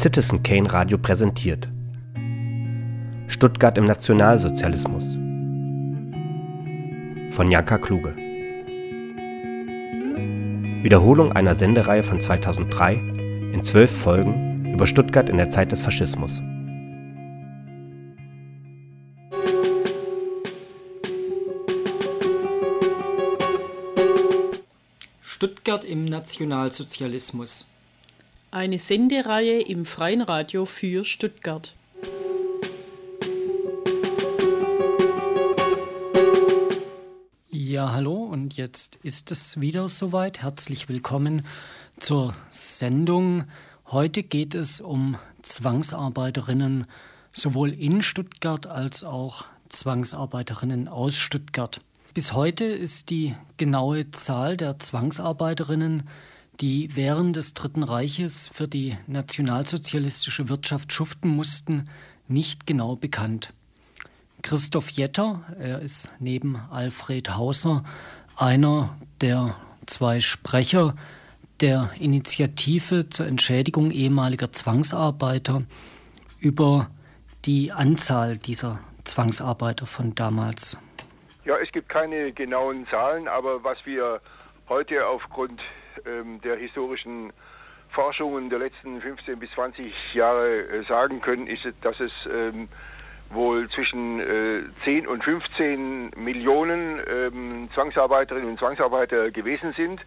Citizen Kane Radio präsentiert. Stuttgart im Nationalsozialismus von Janka Kluge. Wiederholung einer Sendereihe von 2003 in zwölf Folgen über Stuttgart in der Zeit des Faschismus. Stuttgart im Nationalsozialismus. Eine Sendereihe im Freien Radio für Stuttgart. Ja, hallo und jetzt ist es wieder soweit. Herzlich willkommen zur Sendung. Heute geht es um Zwangsarbeiterinnen sowohl in Stuttgart als auch Zwangsarbeiterinnen aus Stuttgart. Bis heute ist die genaue Zahl der Zwangsarbeiterinnen, die während des Dritten Reiches für die nationalsozialistische Wirtschaft schuften mussten, nicht genau bekannt. Christoph Jetter, er ist neben Alfred Hauser einer der zwei Sprecher der Initiative zur Entschädigung ehemaliger Zwangsarbeiter über die Anzahl dieser Zwangsarbeiter von damals. Ja, es gibt keine genauen Zahlen, aber was wir heute aufgrund ähm, der historischen Forschungen der letzten 15 bis 20 Jahre äh, sagen können, ist, dass es ähm, wohl zwischen äh, 10 und 15 Millionen ähm, Zwangsarbeiterinnen und Zwangsarbeiter gewesen sind,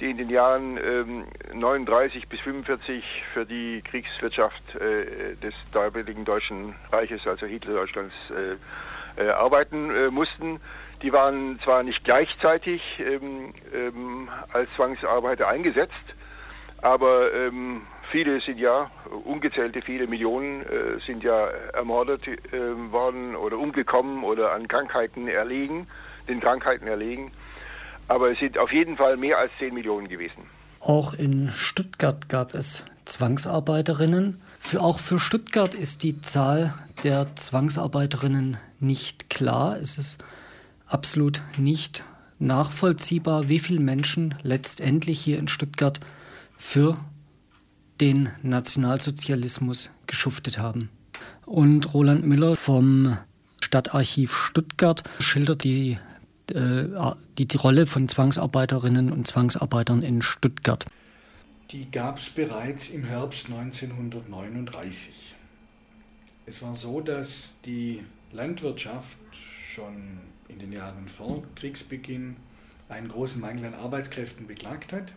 die in den Jahren ähm, 39 bis 45 für die Kriegswirtschaft äh, des damaligen Deutschen Reiches, also Hitlerdeutschlands, äh, äh, arbeiten äh, mussten. Die waren zwar nicht gleichzeitig ähm, ähm, als Zwangsarbeiter eingesetzt, aber ähm, viele sind ja, ungezählte viele Millionen äh, sind ja ermordet äh, worden oder umgekommen oder an Krankheiten erlegen, den Krankheiten erlegen. Aber es sind auf jeden Fall mehr als 10 Millionen gewesen. Auch in Stuttgart gab es Zwangsarbeiterinnen. Für, auch für Stuttgart ist die Zahl der Zwangsarbeiterinnen nicht klar. Es ist absolut nicht nachvollziehbar, wie viele Menschen letztendlich hier in Stuttgart für den Nationalsozialismus geschuftet haben. Und Roland Müller vom Stadtarchiv Stuttgart schildert die, äh, die, die Rolle von Zwangsarbeiterinnen und Zwangsarbeitern in Stuttgart. Die gab es bereits im Herbst 1939. Es war so, dass die Landwirtschaft schon in den Jahren vor Kriegsbeginn einen großen Mangel an Arbeitskräften beklagt hat.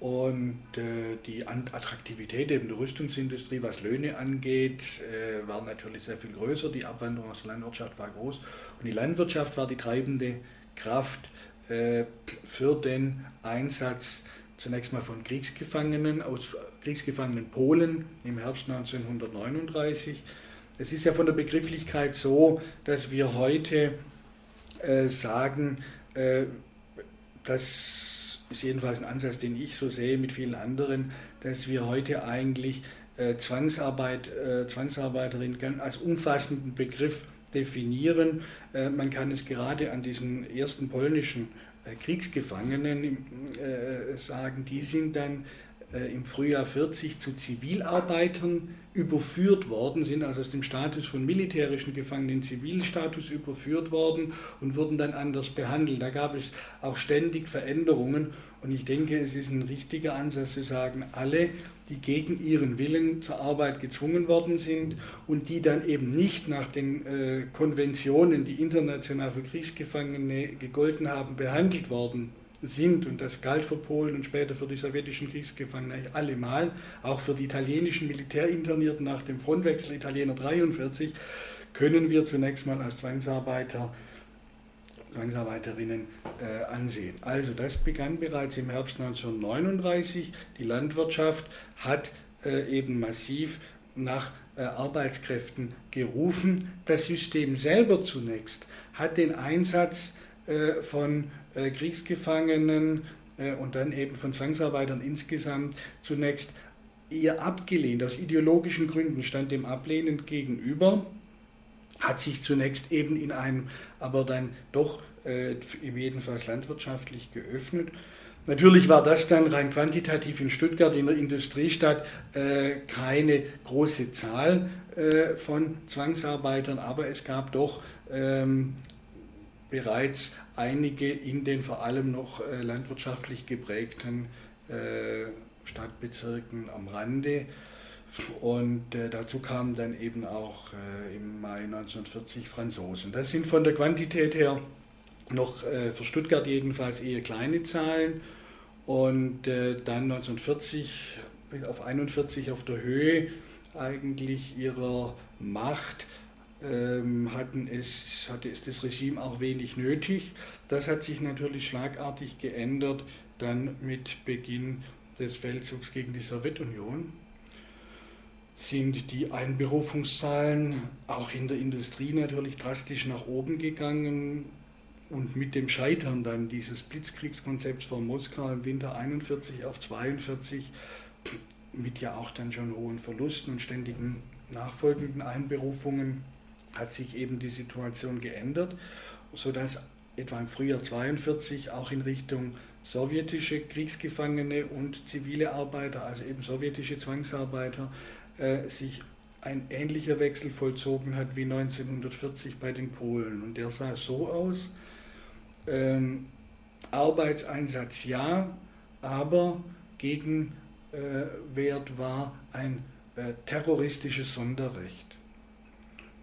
Und äh, die Attraktivität eben der Rüstungsindustrie, was Löhne angeht, äh, war natürlich sehr viel größer. Die Abwanderung aus der Landwirtschaft war groß. Und die Landwirtschaft war die treibende Kraft äh, für den Einsatz zunächst mal von Kriegsgefangenen aus Kriegsgefangenen Polen im Herbst 1939 es ist ja von der Begrifflichkeit so, dass wir heute äh, sagen, äh, das ist jedenfalls ein Ansatz, den ich so sehe mit vielen anderen, dass wir heute eigentlich äh, Zwangsarbeit, äh, Zwangsarbeiterin als umfassenden Begriff definieren. Äh, man kann es gerade an diesen ersten polnischen äh, Kriegsgefangenen sagen, die sind dann im Frühjahr 40 zu Zivilarbeitern überführt worden, sind also aus dem Status von militärischen Gefangenen in Zivilstatus überführt worden und wurden dann anders behandelt. Da gab es auch ständig Veränderungen und ich denke, es ist ein richtiger Ansatz zu sagen, alle, die gegen ihren Willen zur Arbeit gezwungen worden sind und die dann eben nicht nach den äh, Konventionen, die international für Kriegsgefangene gegolten haben, behandelt worden sind, und das galt für Polen und später für die sowjetischen Kriegsgefangenen allemal, auch für die italienischen Militärinternierten nach dem Frontwechsel Italiener 43, können wir zunächst mal als Zwangsarbeiter, Zwangsarbeiterinnen äh, ansehen. Also das begann bereits im Herbst 1939. Die Landwirtschaft hat äh, eben massiv nach äh, Arbeitskräften gerufen. Das System selber zunächst hat den Einsatz äh, von Kriegsgefangenen äh, und dann eben von Zwangsarbeitern insgesamt zunächst eher abgelehnt. Aus ideologischen Gründen stand dem ablehnend gegenüber, hat sich zunächst eben in einem, aber dann doch äh, jedenfalls landwirtschaftlich geöffnet. Natürlich war das dann rein quantitativ in Stuttgart, in der Industriestadt, äh, keine große Zahl äh, von Zwangsarbeitern, aber es gab doch ähm, bereits einige in den vor allem noch äh, landwirtschaftlich geprägten äh, Stadtbezirken am Rande. Und äh, dazu kamen dann eben auch äh, im Mai 1940 Franzosen. Das sind von der Quantität her noch äh, für Stuttgart jedenfalls eher kleine Zahlen. Und äh, dann 1940 auf 41 auf der Höhe eigentlich ihrer Macht hatten es, hatte es das Regime auch wenig nötig. Das hat sich natürlich schlagartig geändert, dann mit Beginn des Feldzugs gegen die Sowjetunion sind die Einberufungszahlen auch in der Industrie natürlich drastisch nach oben gegangen. Und mit dem Scheitern dann dieses Blitzkriegskonzepts von Moskau im Winter 41 auf 42, mit ja auch dann schon hohen Verlusten und ständigen nachfolgenden Einberufungen, hat sich eben die Situation geändert, sodass etwa im Frühjahr 42 auch in Richtung sowjetische Kriegsgefangene und zivile Arbeiter, also eben sowjetische Zwangsarbeiter, äh, sich ein ähnlicher Wechsel vollzogen hat wie 1940 bei den Polen. Und der sah so aus, ähm, Arbeitseinsatz ja, aber Gegenwert äh, war ein äh, terroristisches Sonderrecht.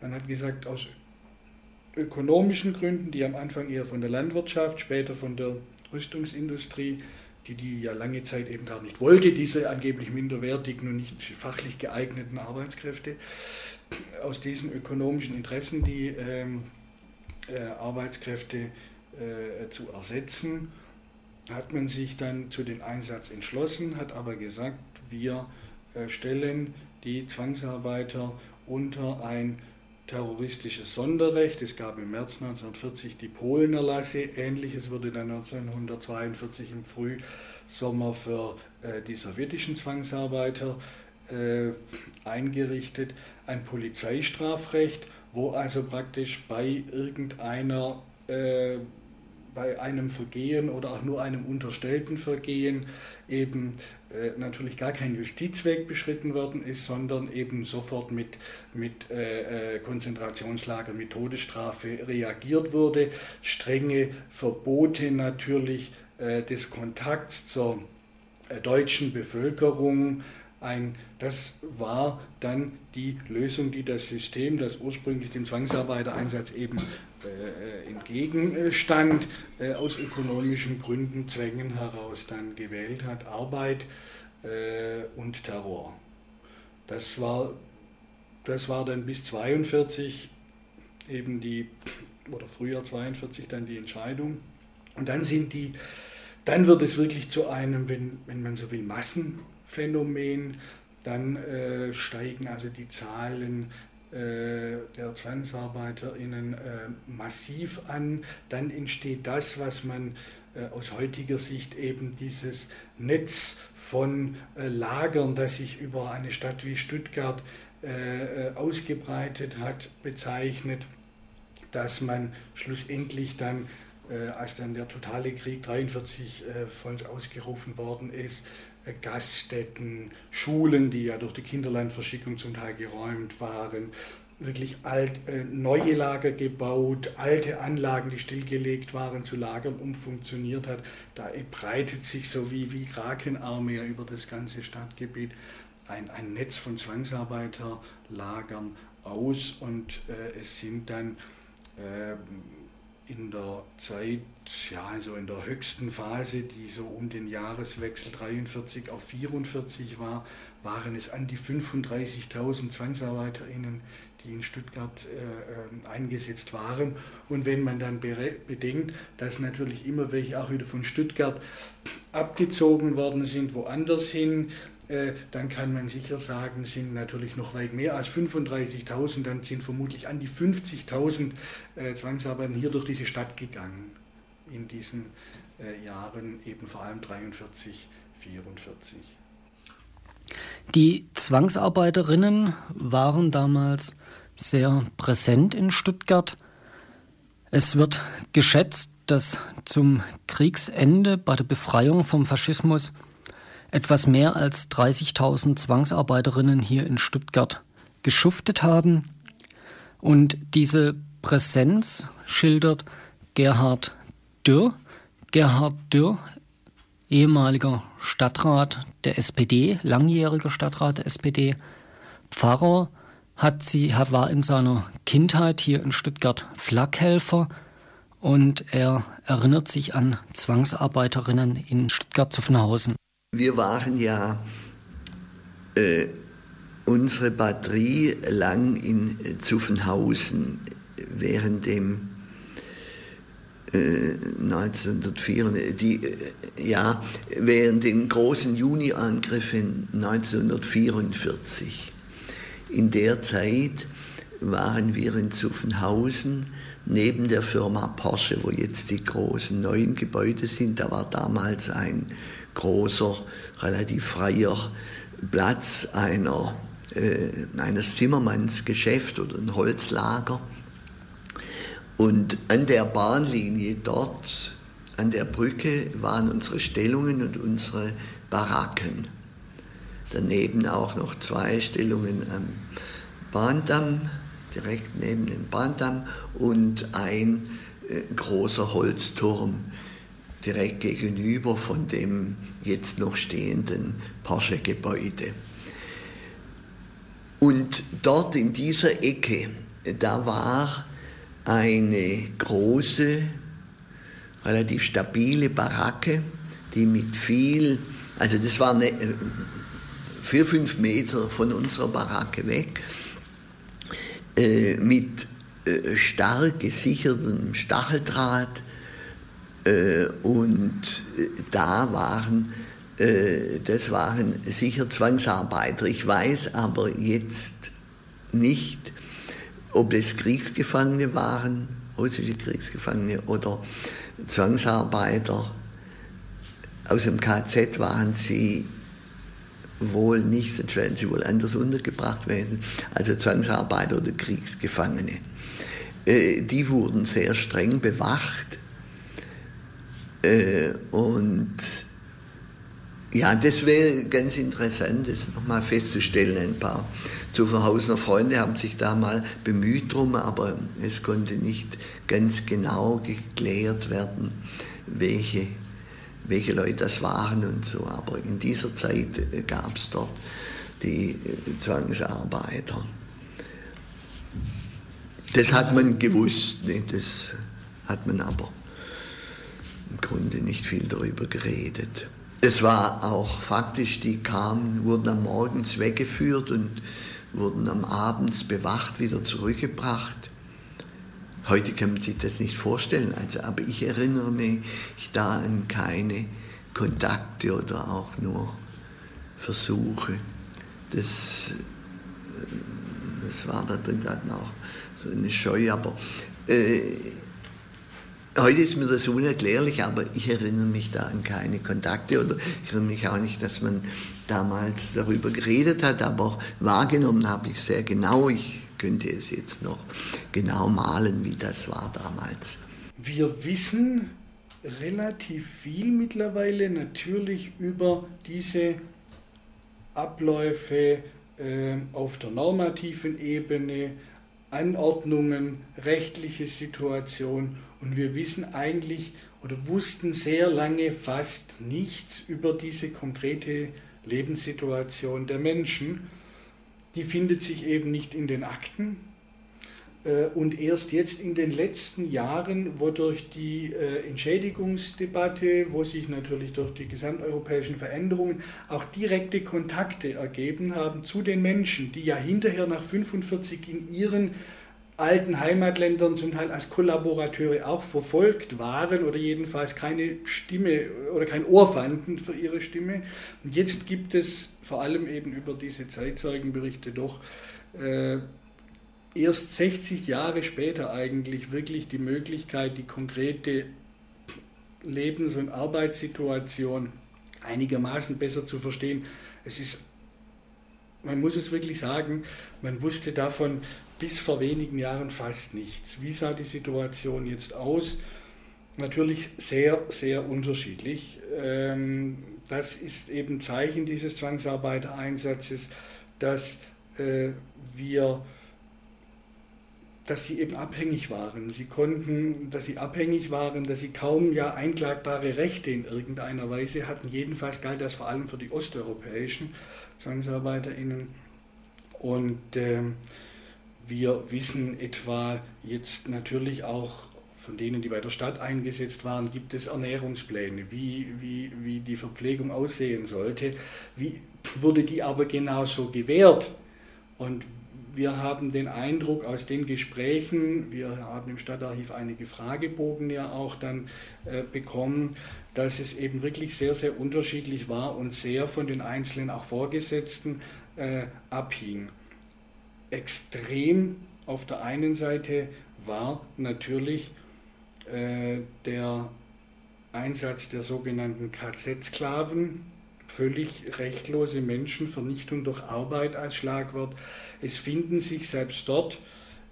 Man hat gesagt, aus ökonomischen Gründen, die am Anfang eher von der Landwirtschaft, später von der Rüstungsindustrie, die die ja lange Zeit eben gar nicht wollte, diese angeblich minderwertigen und nicht fachlich geeigneten Arbeitskräfte, aus diesen ökonomischen Interessen die ähm, äh, Arbeitskräfte äh, zu ersetzen, hat man sich dann zu dem Einsatz entschlossen, hat aber gesagt, wir äh, stellen die Zwangsarbeiter unter ein terroristisches Sonderrecht. Es gab im März 1940 die Polenerlasse. Ähnliches wurde dann 1942 im Frühsommer für äh, die sowjetischen Zwangsarbeiter äh, eingerichtet. Ein Polizeistrafrecht, wo also praktisch bei irgendeiner äh, bei einem Vergehen oder auch nur einem unterstellten Vergehen eben natürlich gar kein Justizweg beschritten worden ist, sondern eben sofort mit, mit äh, äh, Konzentrationslager, mit Todesstrafe reagiert wurde. Strenge Verbote natürlich äh, des Kontakts zur äh, deutschen Bevölkerung. Ein, das war dann die Lösung, die das System, das ursprünglich dem Zwangsarbeitereinsatz eben äh, entgegenstand, äh, aus ökonomischen Gründen, Zwängen heraus dann gewählt hat, Arbeit äh, und Terror. Das war, das war dann bis 42 eben die, oder Frühjahr 42 dann die Entscheidung. Und dann sind die, dann wird es wirklich zu einem, wenn, wenn man so will, Massenphänomen. Dann äh, steigen also die Zahlen äh, der ZwangsarbeiterInnen äh, massiv an, dann entsteht das, was man äh, aus heutiger Sicht eben dieses Netz von Lagern, das sich über eine Stadt wie Stuttgart ausgebreitet hat, bezeichnet, dass man schlussendlich dann, als dann der totale Krieg 1943 voll ausgerufen worden ist, äh, Gaststätten, Schulen, die ja durch die Kinderlandverschickung zum Teil geräumt waren, wirklich alt, äh, neue Lager gebaut, alte Anlagen, die stillgelegt waren, zu Lagern umfunktioniert hat. Da breitet sich so wie, wie Krakenarme über das ganze Stadtgebiet ein, ein Netz von Zwangsarbeiterlagern aus und äh, es sind dann äh, in der Zeit, ja, also in der höchsten Phase, die so um den Jahreswechsel 43 auf 44 war, waren es an die 35.000 ZwangsarbeiterInnen, die in Stuttgart äh, äh, eingesetzt waren. Und wenn man dann bedenkt, dass natürlich immer welche auch wieder von Stuttgart abgezogen worden sind, woanders hin, dann kann man sicher sagen, sind natürlich noch weit mehr als 35.000, dann sind vermutlich an die 50.000 äh, Zwangsarbeiter hier durch diese Stadt gegangen in diesen äh, Jahren, eben vor allem 43, 44. Die Zwangsarbeiterinnen waren damals sehr präsent in Stuttgart. Es wird geschätzt, dass zum Kriegsende bei der Befreiung vom Faschismus etwas mehr als 30.000 Zwangsarbeiterinnen hier in Stuttgart geschuftet haben. Und diese Präsenz schildert Gerhard Dürr. Gerhard Dürr, ehemaliger Stadtrat der SPD, langjähriger Stadtrat der SPD, Pfarrer, hat sie, war in seiner Kindheit hier in Stuttgart Flakhelfer und er erinnert sich an Zwangsarbeiterinnen in Stuttgart-Zuffenhausen. Wir waren ja äh, unsere Batterie lang in Zuffenhausen während dem äh, 1904, die, äh, ja, während den großen Juni-Angriffen 1944. In der Zeit waren wir in Zuffenhausen neben der Firma Porsche, wo jetzt die großen neuen Gebäude sind. Da war damals ein großer, relativ freier Platz einer, äh, eines Zimmermannsgeschäft oder ein Holzlager. Und an der Bahnlinie dort, an der Brücke, waren unsere Stellungen und unsere Baracken. Daneben auch noch zwei Stellungen am Bahndamm, direkt neben dem Bahndamm, und ein äh, großer Holzturm direkt gegenüber von dem jetzt noch stehenden Porsche-Gebäude. Und dort in dieser Ecke, da war eine große, relativ stabile Baracke, die mit viel, also das war eine, vier, fünf Meter von unserer Baracke weg, äh, mit äh, stark gesichertem Stacheldraht und äh, da waren, äh, das waren sicher Zwangsarbeiter. Ich weiß aber jetzt nicht, ob es Kriegsgefangene waren, russische Kriegsgefangene oder Zwangsarbeiter. Aus dem KZ waren sie wohl nicht, sonst wären sie wohl anders untergebracht werden, also Zwangsarbeiter oder Kriegsgefangene. Äh, die wurden sehr streng bewacht äh, und ja, das wäre ganz interessant, das nochmal festzustellen. Ein paar Zuverhausener Freunde haben sich da mal bemüht drum, aber es konnte nicht ganz genau geklärt werden, welche welche Leute das waren und so. Aber in dieser Zeit äh, gab es dort die äh, Zwangsarbeiter. Das hat man gewusst, ne? das hat man aber im Grunde nicht viel darüber geredet. Es war auch faktisch, die kamen, wurden am Morgens weggeführt und wurden am Abends bewacht wieder zurückgebracht. Heute kann man sich das nicht vorstellen, also, aber ich erinnere mich da an keine Kontakte oder auch nur Versuche. Das, das war da drin dann auch so eine Scheu, aber äh, heute ist mir das unerklärlich, aber ich erinnere mich da an keine Kontakte oder ich erinnere mich auch nicht, dass man damals darüber geredet hat, aber wahrgenommen habe ich sehr genau. Ich könnte es jetzt noch genau malen, wie das war damals. Wir wissen relativ viel mittlerweile natürlich über diese Abläufe äh, auf der normativen Ebene, Anordnungen, rechtliche Situation und wir wissen eigentlich oder wussten sehr lange fast nichts über diese konkrete Lebenssituation der Menschen die findet sich eben nicht in den Akten. Äh, und erst jetzt in den letzten Jahren, wo durch die äh, Entschädigungsdebatte, wo sich natürlich durch die gesamteuropäischen Veränderungen auch direkte Kontakte ergeben haben zu den Menschen, die ja hinterher nach 45 in ihren alten Heimatländern zum Teil als Kollaborateure auch verfolgt waren oder jedenfalls keine Stimme oder kein Ohr fanden für ihre Stimme. Und jetzt gibt es vor allem eben über diese Zeitzeugenberichte doch äh, erst 60 Jahre später eigentlich wirklich die Möglichkeit, die konkrete Lebens- und Arbeitssituation einigermaßen besser zu verstehen. Es ist, man muss es wirklich sagen, man wusste davon bis vor wenigen Jahren fast nichts. Wie sah die Situation jetzt aus? natürlich sehr, sehr unterschiedlich. Ähm, das ist eben Zeichen dieses Zwangsarbeitereinsatzes, dass äh, wir dass sie eben abhängig waren. Sie konnten, dass sie abhängig waren, dass sie kaum ja einklagbare Rechte in irgendeiner Weise hatten. Jedenfalls galt das vor allem für die osteuropäischen ZwangsarbeiterInnen. Und äh, wir wissen etwa jetzt natürlich auch von denen, die bei der Stadt eingesetzt waren, gibt es Ernährungspläne, wie, wie, wie die Verpflegung aussehen sollte. Wie wurde die aber genauso gewährt? Und wir haben den Eindruck aus den Gesprächen, wir haben im Stadtarchiv einige Fragebogen ja auch dann äh, bekommen, dass es eben wirklich sehr, sehr unterschiedlich war und sehr von den einzelnen auch Vorgesetzten äh, abhing. Extrem auf der einen Seite war natürlich äh, der Einsatz der sogenannten KZ-Sklaven, völlig rechtlose Menschen, Vernichtung durch Arbeit als Schlagwort. Es finden sich selbst dort,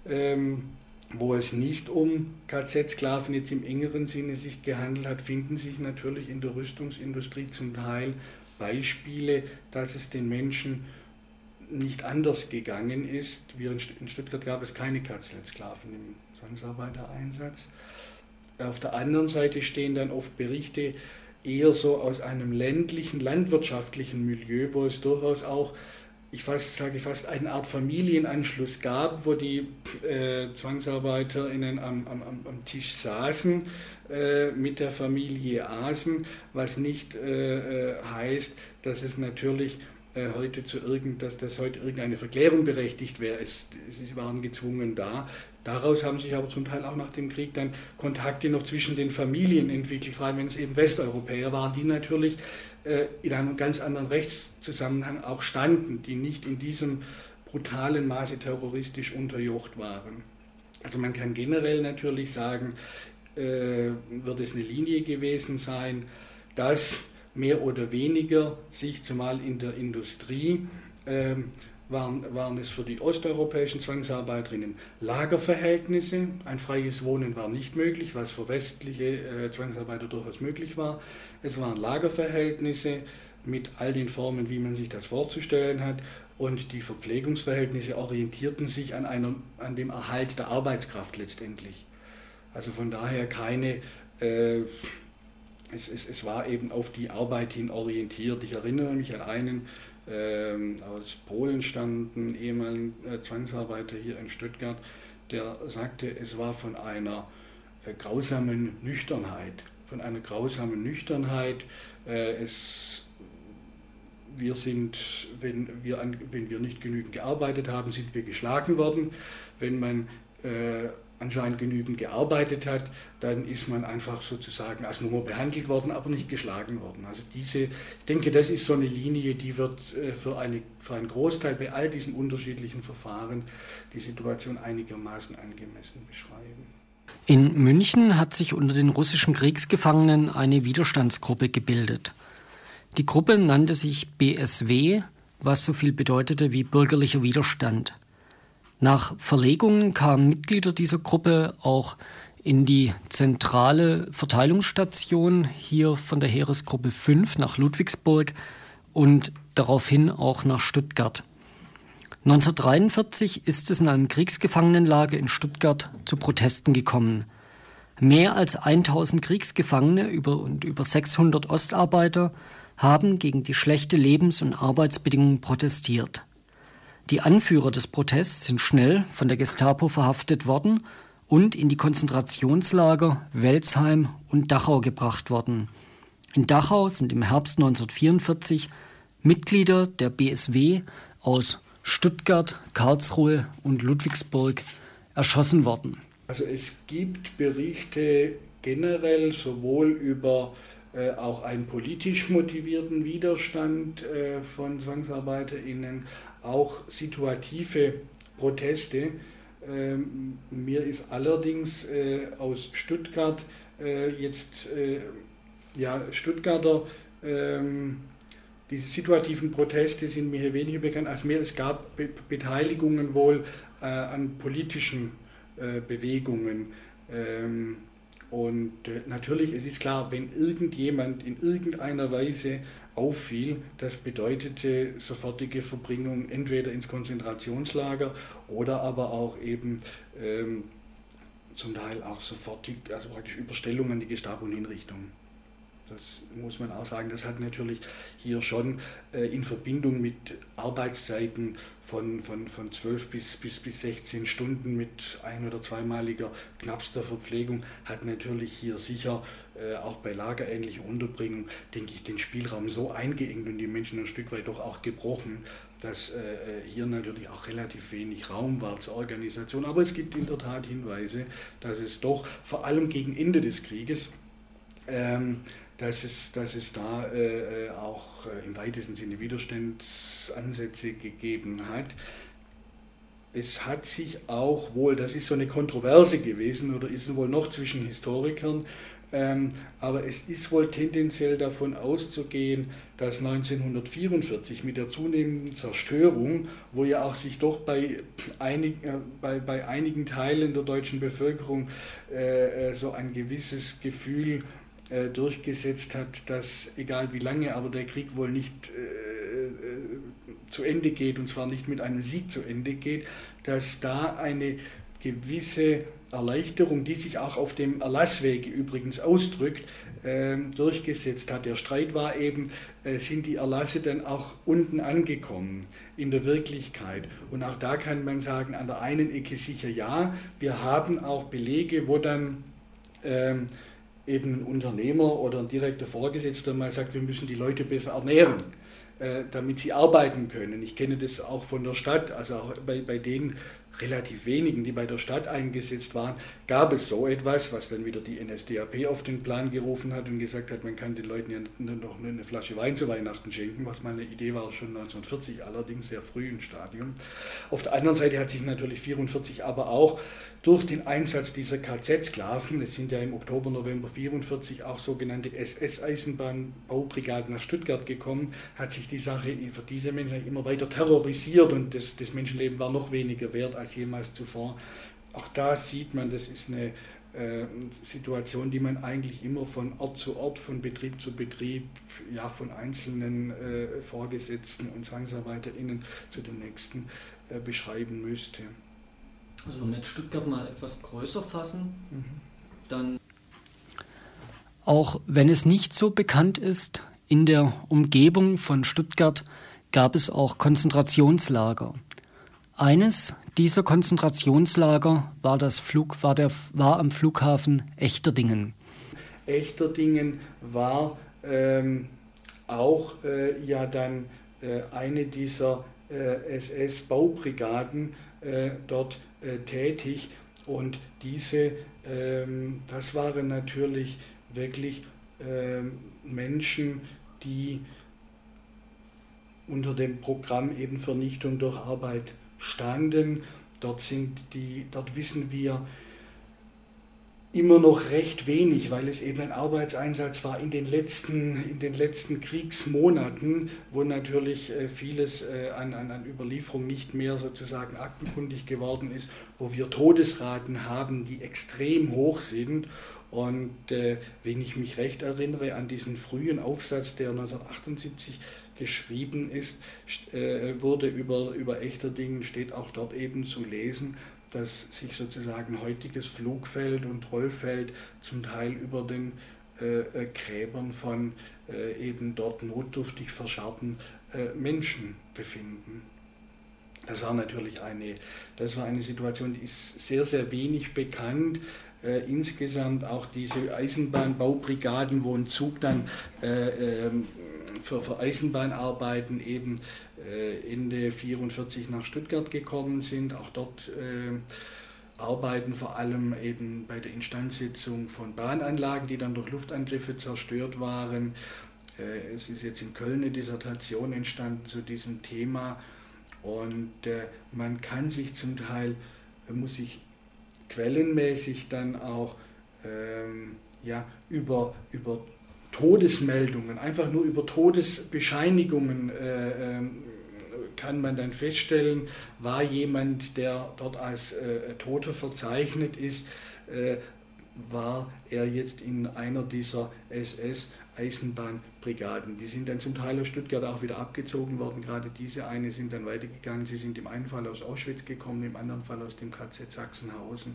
ähm, wo es nicht um KZ-Sklaven jetzt im engeren Sinne sich gehandelt hat, finden sich natürlich in der Rüstungsindustrie zum Teil Beispiele, dass es den Menschen nicht anders gegangen ist. Wir in Stuttgart gab es keine KZ-Sklaven im Zwangsarbeitereinsatz. Auf der anderen Seite stehen dann oft Berichte eher so aus einem ländlichen, landwirtschaftlichen Milieu, wo es durchaus auch, ich fast, sage fast eine Art Familienanschluss gab, wo die äh, ZwangsarbeiterInnen am, am, am Tisch saßen, äh, mit der Familie aßen, was nicht äh, äh heißt, dass es natürlich äh, heute zu irgend, dass das heute irgendeine Verklärung berechtigt wäre. Es, sie waren gezwungen da. Daraus haben sich aber zum Teil auch nach dem Krieg dann Kontakte noch zwischen den Familien entwickelt, vor allem wenn es eben Westeuropäer waren, die natürlich äh, in einem ganz anderen Rechtszusammenhang auch standen, die nicht in diesem brutalen Maße terroristisch unterjocht waren. Also man kann generell natürlich sagen, äh, wird es eine Linie gewesen sein, dass mehr oder weniger sich zumal in der Industrie ähm, waren, waren es für die osteuropäischen Zwangsarbeiterinnen Lagerverhältnisse. Ein freies Wohnen war nicht möglich, was für westliche äh, Zwangsarbeiter durchaus möglich war. Es waren Lagerverhältnisse mit all den Formen, wie man sich das vorzustellen hat. Und die Verpflegungsverhältnisse orientierten sich an, einem, an dem Erhalt der Arbeitskraft letztendlich. Also von daher keine, äh, es, es, es war eben auf die Arbeit hin orientiert. Ich erinnere mich an einen ähm, aus Polen stammenden ehemaligen äh, Zwangsarbeiter hier in Stuttgart, der sagte, es war von einer äh, grausamen Nüchternheit, von einer grausamen Nüchternheit. Äh, es, wir sind, wenn wir, an, wenn wir nicht genügend gearbeitet haben, sind wir geschlagen worden. Wenn man äh, anscheinend genügend gearbeitet hat, dann ist man einfach sozusagen als Nummer behandelt worden, aber nicht geschlagen worden. Also diese, ich denke, das ist so eine Linie, die wird äh, für, eine, für einen Großteil bei all diesen unterschiedlichen Verfahren die Situation einigermaßen angemessen beschreiben. In München hat sich unter den russischen Kriegsgefangenen eine Widerstandsgruppe gebildet. Die Gruppe nannte sich BSW, was so viel bedeutete wie bürgerlicher Widerstand. Nach Verlegungen kamen Mitglieder dieser Gruppe auch in die zentrale Verteilungsstation hier von der Heeresgruppe 5 nach Ludwigsburg und daraufhin auch nach Stuttgart. 1943 ist es in einem Kriegsgefangenenlager in Stuttgart zu Protesten gekommen. Mehr als 1000 Kriegsgefangene über, und über 600 Ostarbeiter haben gegen die schlechte Lebens- und Arbeitsbedingungen protestiert. Die Anführer des Protests sind schnell von der Gestapo verhaftet worden und in die Konzentrationslager Welzheim und Dachau gebracht worden. In Dachau sind im Herbst 1944 Mitglieder der BSW aus Stuttgart, Karlsruhe und Ludwigsburg erschossen worden. Also es gibt Berichte generell sowohl über äh, auch einen politisch motivierten Widerstand äh, von ZwangsarbeiterInnen auch situative Proteste. Ähm, mir ist allerdings äh, aus Stuttgart äh, jetzt, äh, ja, Stuttgarter, ähm, diese situativen Proteste sind mir hier weniger bekannt als mir. Es gab Be Beteiligungen wohl äh, an politischen äh, Bewegungen. Ähm, Und äh, natürlich, es ist klar, wenn irgendjemand in irgendeiner Weise auffiel, das bedeutete sofortige Verbringung entweder ins Konzentrationslager oder aber auch eben ähm, zum Teil auch sofortig, also praktisch Überstellung an die Gestapo und Hinrichtung. Das muss man auch sagen, das hat natürlich hier schon äh, in Verbindung mit Arbeitszeiten von, von, von 12 bis, bis, bis 16 Stunden mit ein- oder zweimaliger knappster Verpflegung, hat natürlich hier sicher äh, auch bei lagerähnlicher Unterbringung, denke ich, den Spielraum so eingeengt und die Menschen ein Stück weit doch auch gebrochen, dass äh, hier natürlich auch relativ wenig Raum war zur Organisation. Aber es gibt in der Tat Hinweise, dass es doch vor allem gegen Ende des Krieges ähm, dass es, dass es da äh, auch äh, im weitesten Sinne Widerstandsansätze gegeben hat. Es hat sich auch wohl, das ist so eine Kontroverse gewesen oder ist wohl noch zwischen Historikern, ähm, aber es ist wohl tendenziell davon auszugehen, dass 1944 mit der zunehmenden Zerstörung, wo ja auch sich doch bei, einig, äh, bei, bei einigen Teilen der deutschen Bevölkerung äh, äh so ein gewisses Gefühl äh, durchgesetzt hat, dass egal wie lange, aber der Krieg wohl nicht äh, äh, zu Ende geht, und zwar nicht mit einem Sieg zu Ende geht, dass da eine gewisse Erleichterung, die sich auch auf dem Erlasswege übrigens ausdrückt, äh, durchgesetzt hat. Der Streit war eben, äh, sind die Erlasse dann auch unten angekommen in der Wirklichkeit. Und auch da kann man sagen, an der einen Ecke sicher ja. Wir haben auch Belege, wo dann ähm, eben ein Unternehmer oder ein direkter Vorgesetzter mal sagt, wir müssen die Leute besser ernähren, äh, damit sie arbeiten können. Ich kenne das auch von der Stadt, also auch bei, bei denen relativ wenigen, die bei der Stadt eingesetzt waren, gab es so etwas, was dann wieder die NSDAP auf den Plan gerufen hat und gesagt hat, man kann den Leuten ja noch eine Flasche Wein zu Weihnachten schenken, was meine Idee war schon 1940, allerdings sehr früh im Stadium. Auf der anderen Seite hat sich natürlich 1944 aber auch durch den Einsatz dieser KZ-Sklaven, es sind ja im Oktober, November 1944 auch sogenannte SS-Eisenbahnbaubrigaden nach Stuttgart gekommen, hat sich die Sache für diese Menschen immer weiter terrorisiert und das, das Menschenleben war noch weniger wert als jemals zuvor. Auch da sieht man, das ist eine äh, Situation, die man eigentlich immer von Ort zu Ort, von Betrieb zu Betrieb, ja, von einzelnen äh, Vorgesetzten und ZwangsarbeiterInnen zu den nächsten äh, beschreiben müsste. Also wenn wir jetzt Stuttgart mal etwas größer fassen, mhm. dann. Auch wenn es nicht so bekannt ist, in der Umgebung von Stuttgart gab es auch Konzentrationslager. Eines dieser Konzentrationslager war, das Flug, war, der, war am Flughafen Echterdingen. Echterdingen war ähm, auch äh, ja dann äh, eine dieser äh, SS-Baubrigaden äh, dort tätig und diese, ähm, das waren natürlich wirklich ähm, Menschen, die unter dem Programm eben Vernichtung durch Arbeit standen. Dort, sind die, dort wissen wir immer noch recht wenig, weil es eben ein Arbeitseinsatz war in den letzten, in den letzten Kriegsmonaten, wo natürlich äh, vieles äh, an, an, an Überlieferung nicht mehr sozusagen aktenkundig geworden ist, wo wir Todesraten haben, die extrem hoch sind. Und äh, wenn ich mich recht erinnere an diesen frühen Aufsatz, der 1978 geschrieben ist, äh, wurde über, über Echterdingen, steht auch dort eben zu lesen, dass sich sozusagen heutiges Flugfeld und Rollfeld zum Teil über den äh, äh Gräbern von äh, eben dort notdürftig verscharrten äh, Menschen befinden. Das war natürlich eine, das war eine Situation, die ist sehr, sehr wenig bekannt. Äh, insgesamt auch diese Eisenbahnbaubrigaden, wo ein Zug dann äh, ähm, für, für Eisenbahnarbeiten eben äh, Ende 1944 nach Stuttgart gekommen sind. Auch dort äh, arbeiten vor allem eben bei der Instandsetzung von Bahnanlagen, die dann durch Luftangriffe zerstört waren. Äh, es ist jetzt in Köln eine Dissertation entstanden zu diesem Thema und man kann sich zum Teil, muss sich quellenmäßig dann auch ähm, ja, über, über Todesmeldungen, einfach nur über Todesbescheinigungen äh, ähm, kann man dann feststellen, war jemand, der dort als äh, Toter verzeichnet ist, äh, war er jetzt in einer dieser SS-Eisenbahnbrigaden. Die sind dann zum Teil aus Stuttgart auch wieder abgezogen worden. Gerade diese eine sind dann weitergegangen. Sie sind im einen Fall aus Auschwitz gekommen, im anderen Fall aus dem KZ Sachsenhausen.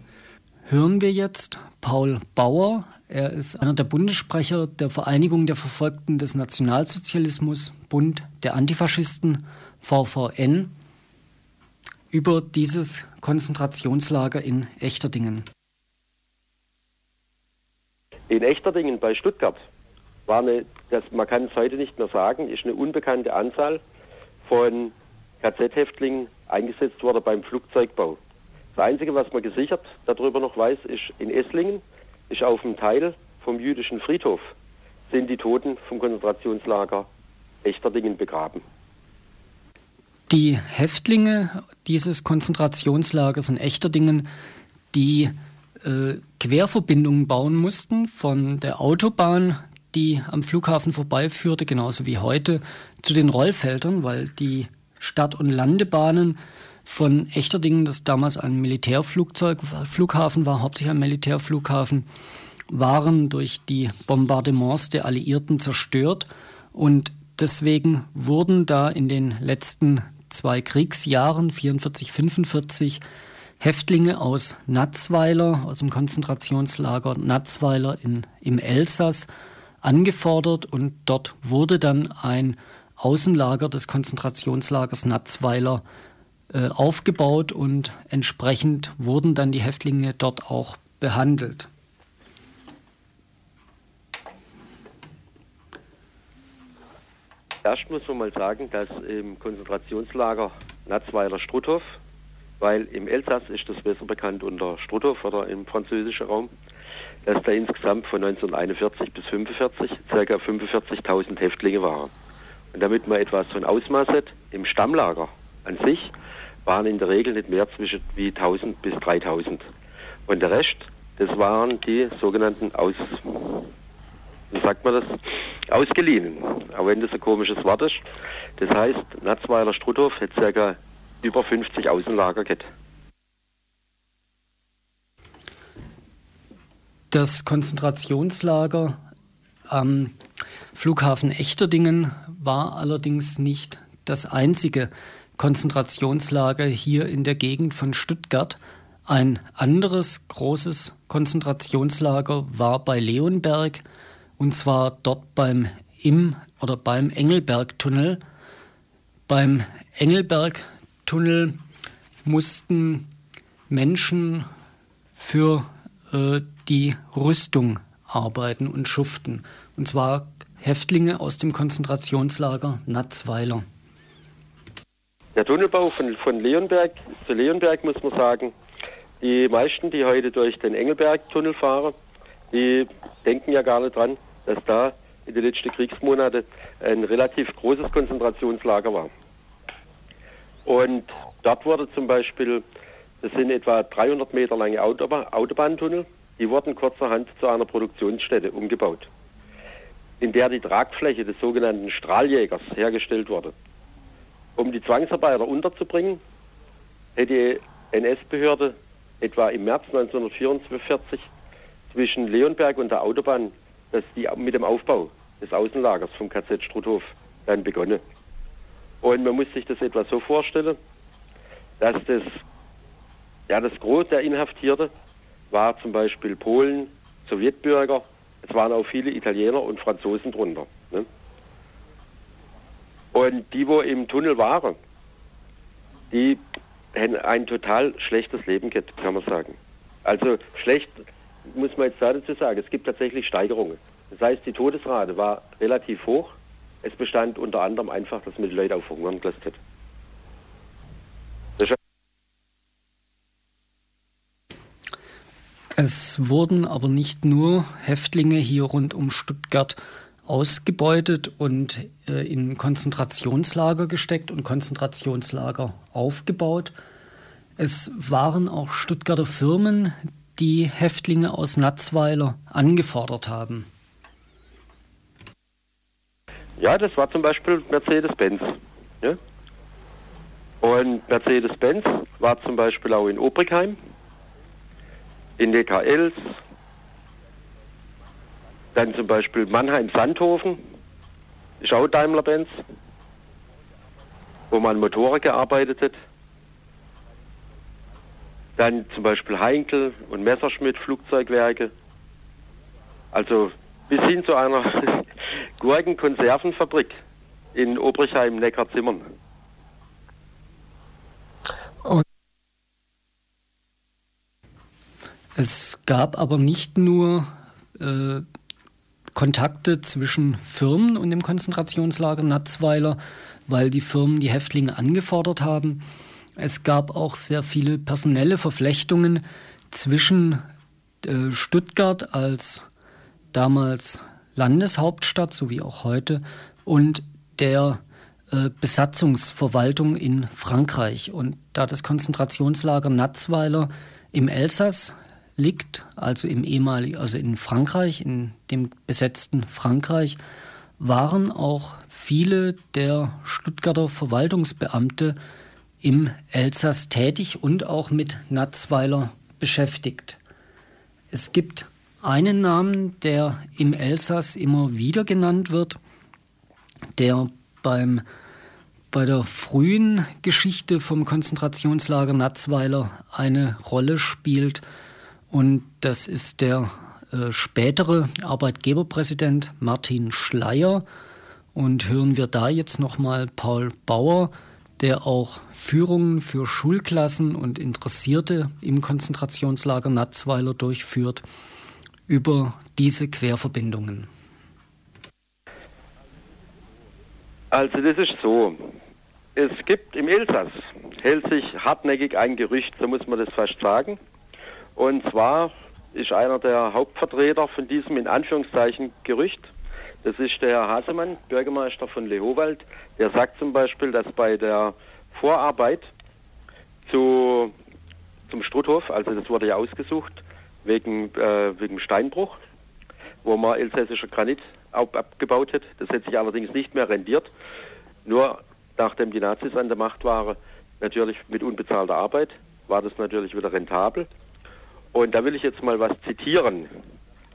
Hören wir jetzt Paul Bauer. Er ist einer der Bundessprecher der Vereinigung der Verfolgten des Nationalsozialismus, Bund der Antifaschisten, VVN, über dieses Konzentrationslager in Echterdingen. In Echterdingen bei Stuttgart war eine, das, man kann es heute nicht mehr sagen, ist eine unbekannte Anzahl von KZ-Häftlingen eingesetzt worden beim Flugzeugbau. Das Einzige, was man gesichert darüber noch weiß, ist in Esslingen, ist auf dem Teil vom jüdischen Friedhof, sind die Toten vom Konzentrationslager Echterdingen begraben. Die Häftlinge dieses Konzentrationslagers in Echterdingen, die äh, Querverbindungen bauen mussten von der Autobahn, die am Flughafen vorbeiführte, genauso wie heute, zu den Rollfeldern, weil die Stadt- und Landebahnen von Echterdingen, das damals ein Militärflugzeug, Flughafen war, hauptsächlich ein Militärflughafen, waren durch die Bombardements der Alliierten zerstört. Und deswegen wurden da in den letzten zwei Kriegsjahren, 44, 45, Häftlinge aus Natzweiler, aus dem Konzentrationslager Natzweiler in, im Elsass, angefordert. Und dort wurde dann ein Außenlager des Konzentrationslagers Natzweiler aufgebaut und entsprechend wurden dann die Häftlinge dort auch behandelt. Erst muss man mal sagen, dass im Konzentrationslager Natzweiler-Struthof weil im Elsass ist das besser bekannt unter Struthof oder im französischen Raum, dass da insgesamt von 1941 bis 1945 ca. 45.000 Häftlinge waren. Und damit man etwas von Ausmaß hat, im Stammlager an sich waren in der Regel nicht mehr zwischen wie 1000 bis 3000. Und der Rest, das waren die sogenannten Aus, wie sagt man das, ausgeliehen. Auch wenn das ein komisches Wort ist. Das heißt, Natzweiler Struthof hat ca über 50 Außenlager gibt. Das Konzentrationslager am Flughafen Echterdingen war allerdings nicht das einzige Konzentrationslager hier in der Gegend von Stuttgart. Ein anderes großes Konzentrationslager war bei Leonberg und zwar dort beim im oder beim Engelbergtunnel. Beim Engelberg Tunnel mussten Menschen für äh, die Rüstung arbeiten und schuften. Und zwar Häftlinge aus dem Konzentrationslager Natzweiler. Der Tunnelbau von, von Leonberg zu Leonberg muss man sagen, die meisten, die heute durch den Engelberg-Tunnel fahren, die denken ja gar nicht dran, dass da in den letzten Kriegsmonaten ein relativ großes Konzentrationslager war. Und dort wurde zum Beispiel, das sind etwa 300 Meter lange Autobahn, Autobahntunnel, die wurden kurzerhand zu einer Produktionsstätte umgebaut, in der die Tragfläche des sogenannten Strahljägers hergestellt wurde. Um die Zwangsarbeiter unterzubringen, hätte die NS-Behörde etwa im März 1944 zwischen Leonberg und der Autobahn dass die mit dem Aufbau des Außenlagers vom KZ Struthof dann begonnen. Und man muss sich das etwa so vorstellen, dass das, ja, das Gros der Inhaftierten war zum Beispiel Polen, Sowjetbürger, es waren auch viele Italiener und Franzosen drunter. Und die, wo im Tunnel waren, die haben ein total schlechtes Leben gehabt, kann man sagen. Also schlecht muss man jetzt dazu sagen, es gibt tatsächlich Steigerungen. Das heißt, die Todesrate war relativ hoch es bestand unter anderem einfach, dass man die Leute aufhungern gelassen hat. Es wurden aber nicht nur Häftlinge hier rund um Stuttgart ausgebeutet und äh, in Konzentrationslager gesteckt und Konzentrationslager aufgebaut. Es waren auch Stuttgarter Firmen, die Häftlinge aus Natzweiler angefordert haben. Ja, das war zum Beispiel Mercedes-Benz. Ja? Und Mercedes-Benz war zum Beispiel auch in Obrigheim, in DKLs, Dann zum Beispiel Mannheim-Sandhofen, ist auch Daimler-Benz, wo man Motoren gearbeitet hat. Dann zum Beispiel Heinkel und Messerschmidt Flugzeugwerke. Also bis hin zu einer Gurkenkonservenfabrik in Obrichheim Neckarzimmern. Es gab aber nicht nur äh, Kontakte zwischen Firmen und dem Konzentrationslager Natzweiler, weil die Firmen die Häftlinge angefordert haben. Es gab auch sehr viele personelle Verflechtungen zwischen äh, Stuttgart als damals Landeshauptstadt, so wie auch heute, und der äh, Besatzungsverwaltung in Frankreich. Und da das Konzentrationslager Natzweiler im Elsass liegt, also im ehemaligen, also in Frankreich, in dem besetzten Frankreich, waren auch viele der Stuttgarter Verwaltungsbeamte im Elsass tätig und auch mit Natzweiler beschäftigt. Es gibt einen Namen, der im Elsass immer wieder genannt wird, der beim, bei der frühen Geschichte vom Konzentrationslager Natzweiler eine Rolle spielt, und das ist der äh, spätere Arbeitgeberpräsident Martin Schleier. Und hören wir da jetzt nochmal Paul Bauer, der auch Führungen für Schulklassen und Interessierte im Konzentrationslager Natzweiler durchführt, über diese Querverbindungen. Also das ist so. Es gibt im Elsass, hält sich hartnäckig ein Gerücht, so muss man das fast sagen, und zwar ist einer der Hauptvertreter von diesem in Anführungszeichen Gerücht, das ist der Herr Hasemann, Bürgermeister von Lehowald, der sagt zum Beispiel, dass bei der Vorarbeit zu, zum Strutthof, also das wurde ja ausgesucht, wegen, äh, wegen Steinbruch, wo man elsässischer Granit ab, abgebaut hat. Das hat sich allerdings nicht mehr rendiert. Nur nachdem die Nazis an der Macht waren, natürlich mit unbezahlter Arbeit, war das natürlich wieder rentabel. Und da will ich jetzt mal was zitieren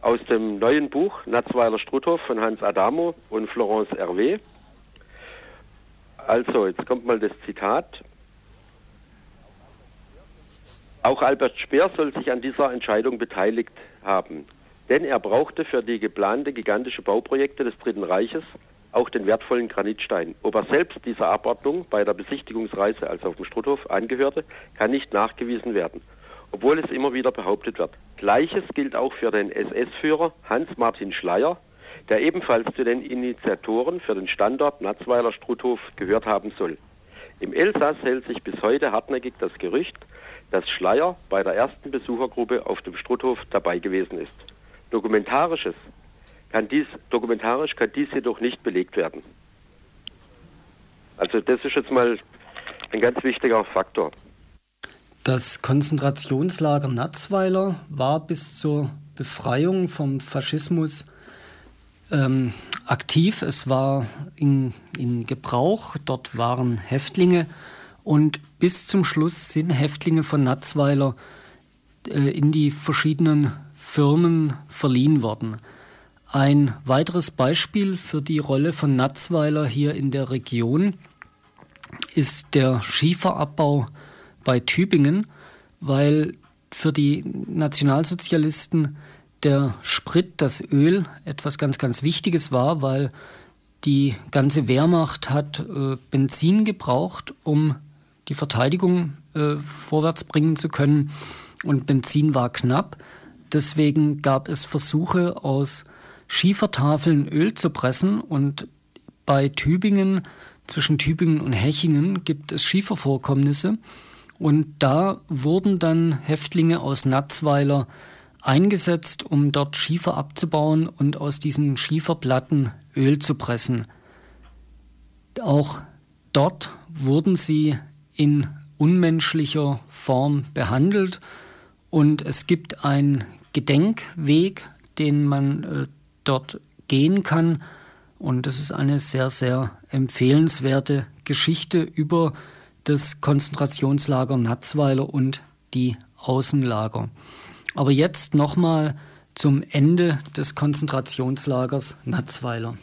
aus dem neuen Buch Natzweiler Struthof von Hans Adamo und Florence Hervé. Also, jetzt kommt mal das Zitat. Auch Albert Speer soll sich an dieser Entscheidung beteiligt haben, denn er brauchte für die geplante gigantische Bauprojekte des Dritten Reiches auch den wertvollen Granitstein. Ob er selbst dieser Abordnung bei der Besichtigungsreise, als auf dem Struthof, angehörte, kann nicht nachgewiesen werden obwohl es immer wieder behauptet wird. Gleiches gilt auch für den SS-Führer Hans-Martin Schleier, der ebenfalls zu den Initiatoren für den Standort Natzweiler Struthof gehört haben soll. Im Elsass hält sich bis heute hartnäckig das Gerücht, dass Schleier bei der ersten Besuchergruppe auf dem Struthof dabei gewesen ist. Dokumentarisches kann dies, dokumentarisch kann dies jedoch nicht belegt werden. Also das ist jetzt mal ein ganz wichtiger Faktor. Das Konzentrationslager Natzweiler war bis zur Befreiung vom Faschismus ähm, aktiv. Es war in, in Gebrauch. Dort waren Häftlinge. Und bis zum Schluss sind Häftlinge von Natzweiler äh, in die verschiedenen Firmen verliehen worden. Ein weiteres Beispiel für die Rolle von Natzweiler hier in der Region ist der Schieferabbau bei Tübingen, weil für die Nationalsozialisten der Sprit, das Öl etwas ganz, ganz Wichtiges war, weil die ganze Wehrmacht hat äh, Benzin gebraucht, um die Verteidigung äh, vorwärts bringen zu können. Und Benzin war knapp. Deswegen gab es Versuche, aus Schiefertafeln Öl zu pressen. Und bei Tübingen, zwischen Tübingen und Hechingen, gibt es Schiefervorkommnisse. Und da wurden dann Häftlinge aus Natzweiler eingesetzt, um dort Schiefer abzubauen und aus diesen Schieferplatten Öl zu pressen. Auch dort wurden sie in unmenschlicher Form behandelt und es gibt einen Gedenkweg, den man äh, dort gehen kann und das ist eine sehr, sehr empfehlenswerte Geschichte über das Konzentrationslager Natzweiler und die Außenlager. Aber jetzt nochmal zum Ende des Konzentrationslagers Natzweiler.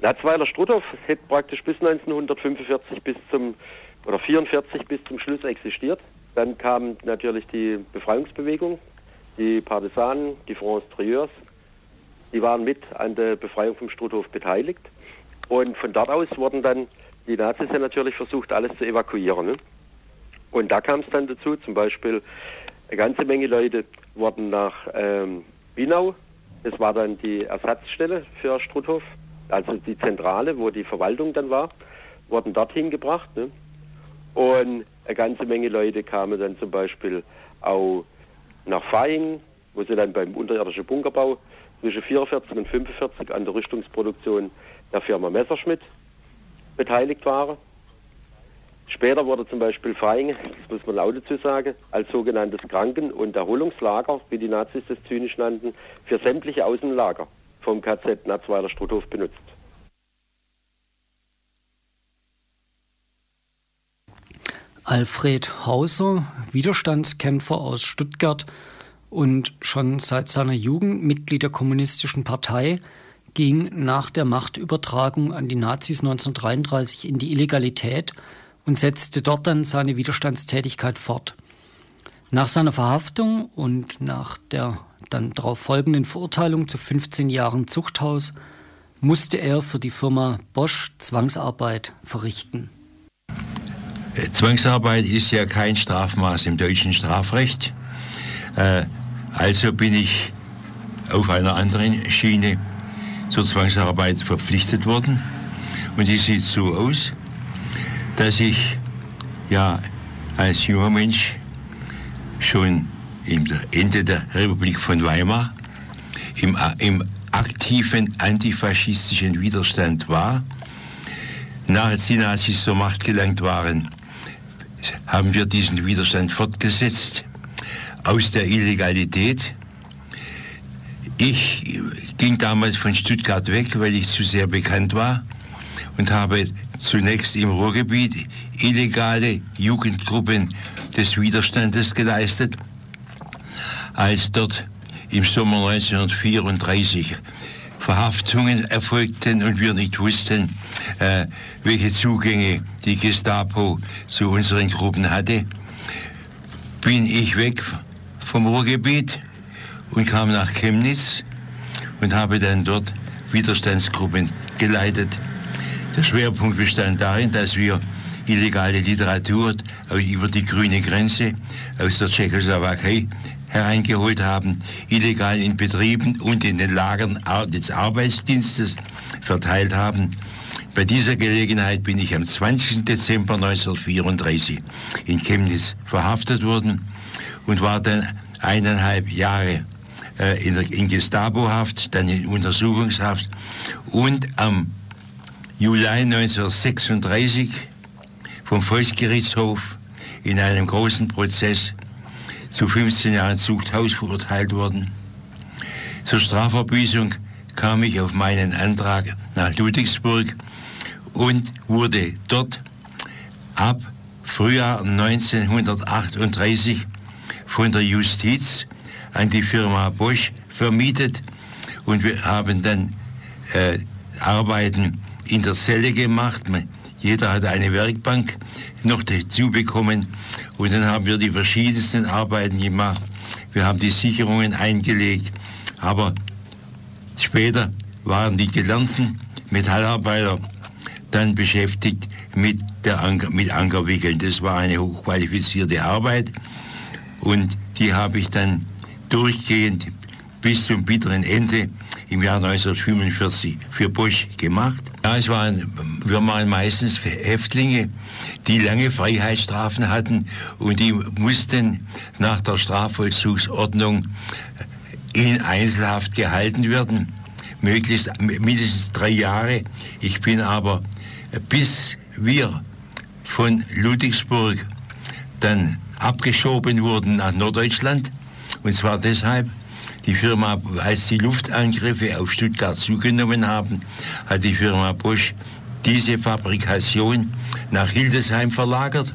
Natzweiler Struthof hätte praktisch bis 1945 bis zum oder 44 bis zum Schluss existiert. Dann kam natürlich die Befreiungsbewegung, die Partisanen, die France Trieurs, die waren mit an der Befreiung vom Struthof beteiligt. Und von dort aus wurden dann die Nazis ja natürlich versucht, alles zu evakuieren. Ne? Und da kam es dann dazu, zum Beispiel eine ganze Menge Leute wurden nach ähm, Binau, das war dann die Ersatzstelle für Struthof, also die Zentrale, wo die Verwaltung dann war, wurden dorthin gebracht. Ne? Und eine ganze Menge Leute kamen dann zum Beispiel auch nach Feing, wo sie dann beim unterirdischen Bunkerbau zwischen 44 und 45 an der Rüstungsproduktion der Firma Messerschmidt beteiligt waren. Später wurde zum Beispiel Feing, das muss man laut dazu sagen, als sogenanntes Kranken- und Erholungslager, wie die Nazis das zynisch nannten, für sämtliche Außenlager vom KZ Natzweiler Struthof benutzt. Alfred Hauser, Widerstandskämpfer aus Stuttgart und schon seit seiner Jugend Mitglied der Kommunistischen Partei, ging nach der Machtübertragung an die Nazis 1933 in die Illegalität und setzte dort dann seine Widerstandstätigkeit fort. Nach seiner Verhaftung und nach der dann darauf folgenden Verurteilung zu 15 Jahren Zuchthaus musste er für die Firma Bosch Zwangsarbeit verrichten. Äh, Zwangsarbeit ist ja kein Strafmaß im deutschen Strafrecht. Äh, also bin ich auf einer anderen Schiene zur Zwangsarbeit verpflichtet worden. Und die sieht so aus, dass ich ja als junger Mensch schon im Ende der Republik von Weimar im, im aktiven antifaschistischen Widerstand war. Nachdem die Nazis zur Macht gelangt waren, haben wir diesen Widerstand fortgesetzt aus der Illegalität. Ich ging damals von Stuttgart weg, weil ich zu sehr bekannt war und habe zunächst im Ruhrgebiet illegale Jugendgruppen des Widerstandes geleistet. Als dort im Sommer 1934 Verhaftungen erfolgten und wir nicht wussten, äh, welche Zugänge die Gestapo zu unseren Gruppen hatte, bin ich weg vom Ruhrgebiet und kam nach Chemnitz und habe dann dort Widerstandsgruppen geleitet. Der Schwerpunkt bestand darin, dass wir illegale Literatur über die grüne Grenze aus der Tschechoslowakei hereingeholt haben, illegal in Betrieben und in den Lagern des Arbeitsdienstes verteilt haben. Bei dieser Gelegenheit bin ich am 20. Dezember 1934 in Chemnitz verhaftet worden und war dann eineinhalb Jahre äh, in, in Gestapohaft, dann in Untersuchungshaft und am Juli 1936 vom Volksgerichtshof in einem großen Prozess zu 15 Jahren Zuchthaus verurteilt worden. Zur Strafverbüßung kam ich auf meinen Antrag nach Ludwigsburg und wurde dort ab Frühjahr 1938 von der Justiz an die Firma Bosch vermietet und wir haben dann äh, Arbeiten in der Zelle gemacht. Jeder hat eine Werkbank noch dazu bekommen und dann haben wir die verschiedensten Arbeiten gemacht. Wir haben die Sicherungen eingelegt, aber später waren die gelernten Metallarbeiter dann beschäftigt mit, der Anker, mit Ankerwickeln. Das war eine hochqualifizierte Arbeit und die habe ich dann durchgehend bis zum bitteren Ende im Jahr 1945 für Bosch gemacht. Ja, es waren, wir waren meistens Häftlinge, die lange Freiheitsstrafen hatten und die mussten nach der Strafvollzugsordnung in Einzelhaft gehalten werden, möglichst mindestens drei Jahre. Ich bin aber bis wir von Ludwigsburg dann abgeschoben wurden nach Norddeutschland. Und zwar deshalb, die Firma, als die Luftangriffe auf Stuttgart zugenommen haben, hat die Firma Bosch diese Fabrikation nach Hildesheim verlagert.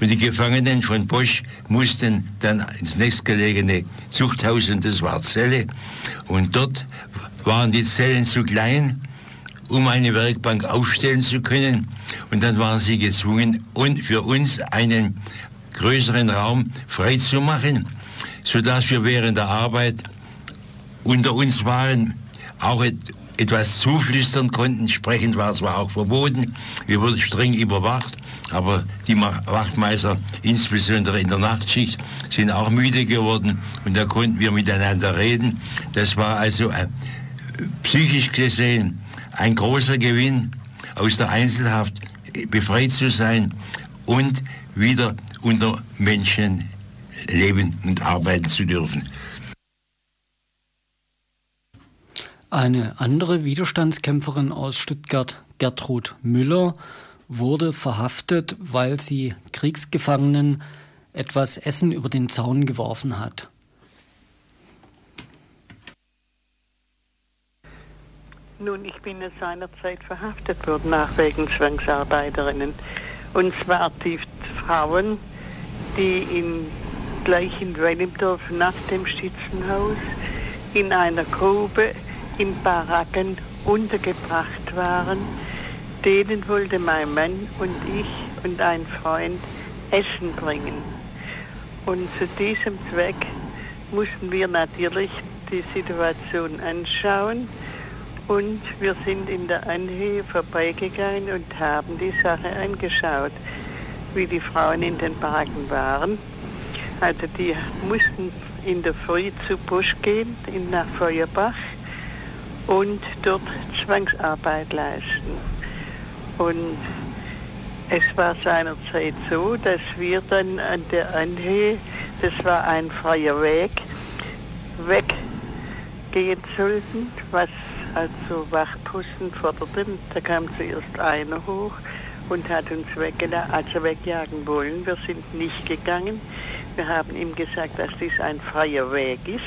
Und die Gefangenen von Bosch mussten dann ins nächstgelegene Zuchthaus und das war Zelle. Und dort waren die Zellen zu klein, um eine Werkbank aufstellen zu können. Und dann waren sie gezwungen, für uns einen größeren Raum freizumachen, sodass wir während der Arbeit unter uns waren, auch etwas zuflüstern konnten. Entsprechend war es zwar auch verboten, wir wurden streng überwacht, aber die Wachtmeister, insbesondere in der Nachtschicht, sind auch müde geworden und da konnten wir miteinander reden. Das war also äh, psychisch gesehen ein großer Gewinn, aus der Einzelhaft befreit zu sein und wieder unter Menschen leben und arbeiten zu dürfen. Eine andere Widerstandskämpferin aus Stuttgart, Gertrud Müller, wurde verhaftet, weil sie Kriegsgefangenen etwas Essen über den Zaun geworfen hat. Nun, ich bin seinerzeit verhaftet worden nach wegen Zwangsarbeiterinnen. Und zwar die Frauen, die in, gleich in Wellimdorf nach dem Schützenhaus in einer Grube in Baracken untergebracht waren. Denen wollte mein Mann und ich und ein Freund Essen bringen. Und zu diesem Zweck mussten wir natürlich die Situation anschauen und wir sind in der Anhöhe vorbeigegangen und haben die Sache angeschaut, wie die Frauen in den Baracken waren. Also die mussten in der Früh zu Busch gehen, in nach Feuerbach und dort Zwangsarbeit leisten. Und es war seinerzeit so, dass wir dann an der Anhöhe, das war ein freier Weg, weggehen sollten, was also Wachposten forderten. Da kam zuerst einer hoch und hat uns also wegjagen wollen. Wir sind nicht gegangen. Wir haben ihm gesagt, dass dies ein freier Weg ist.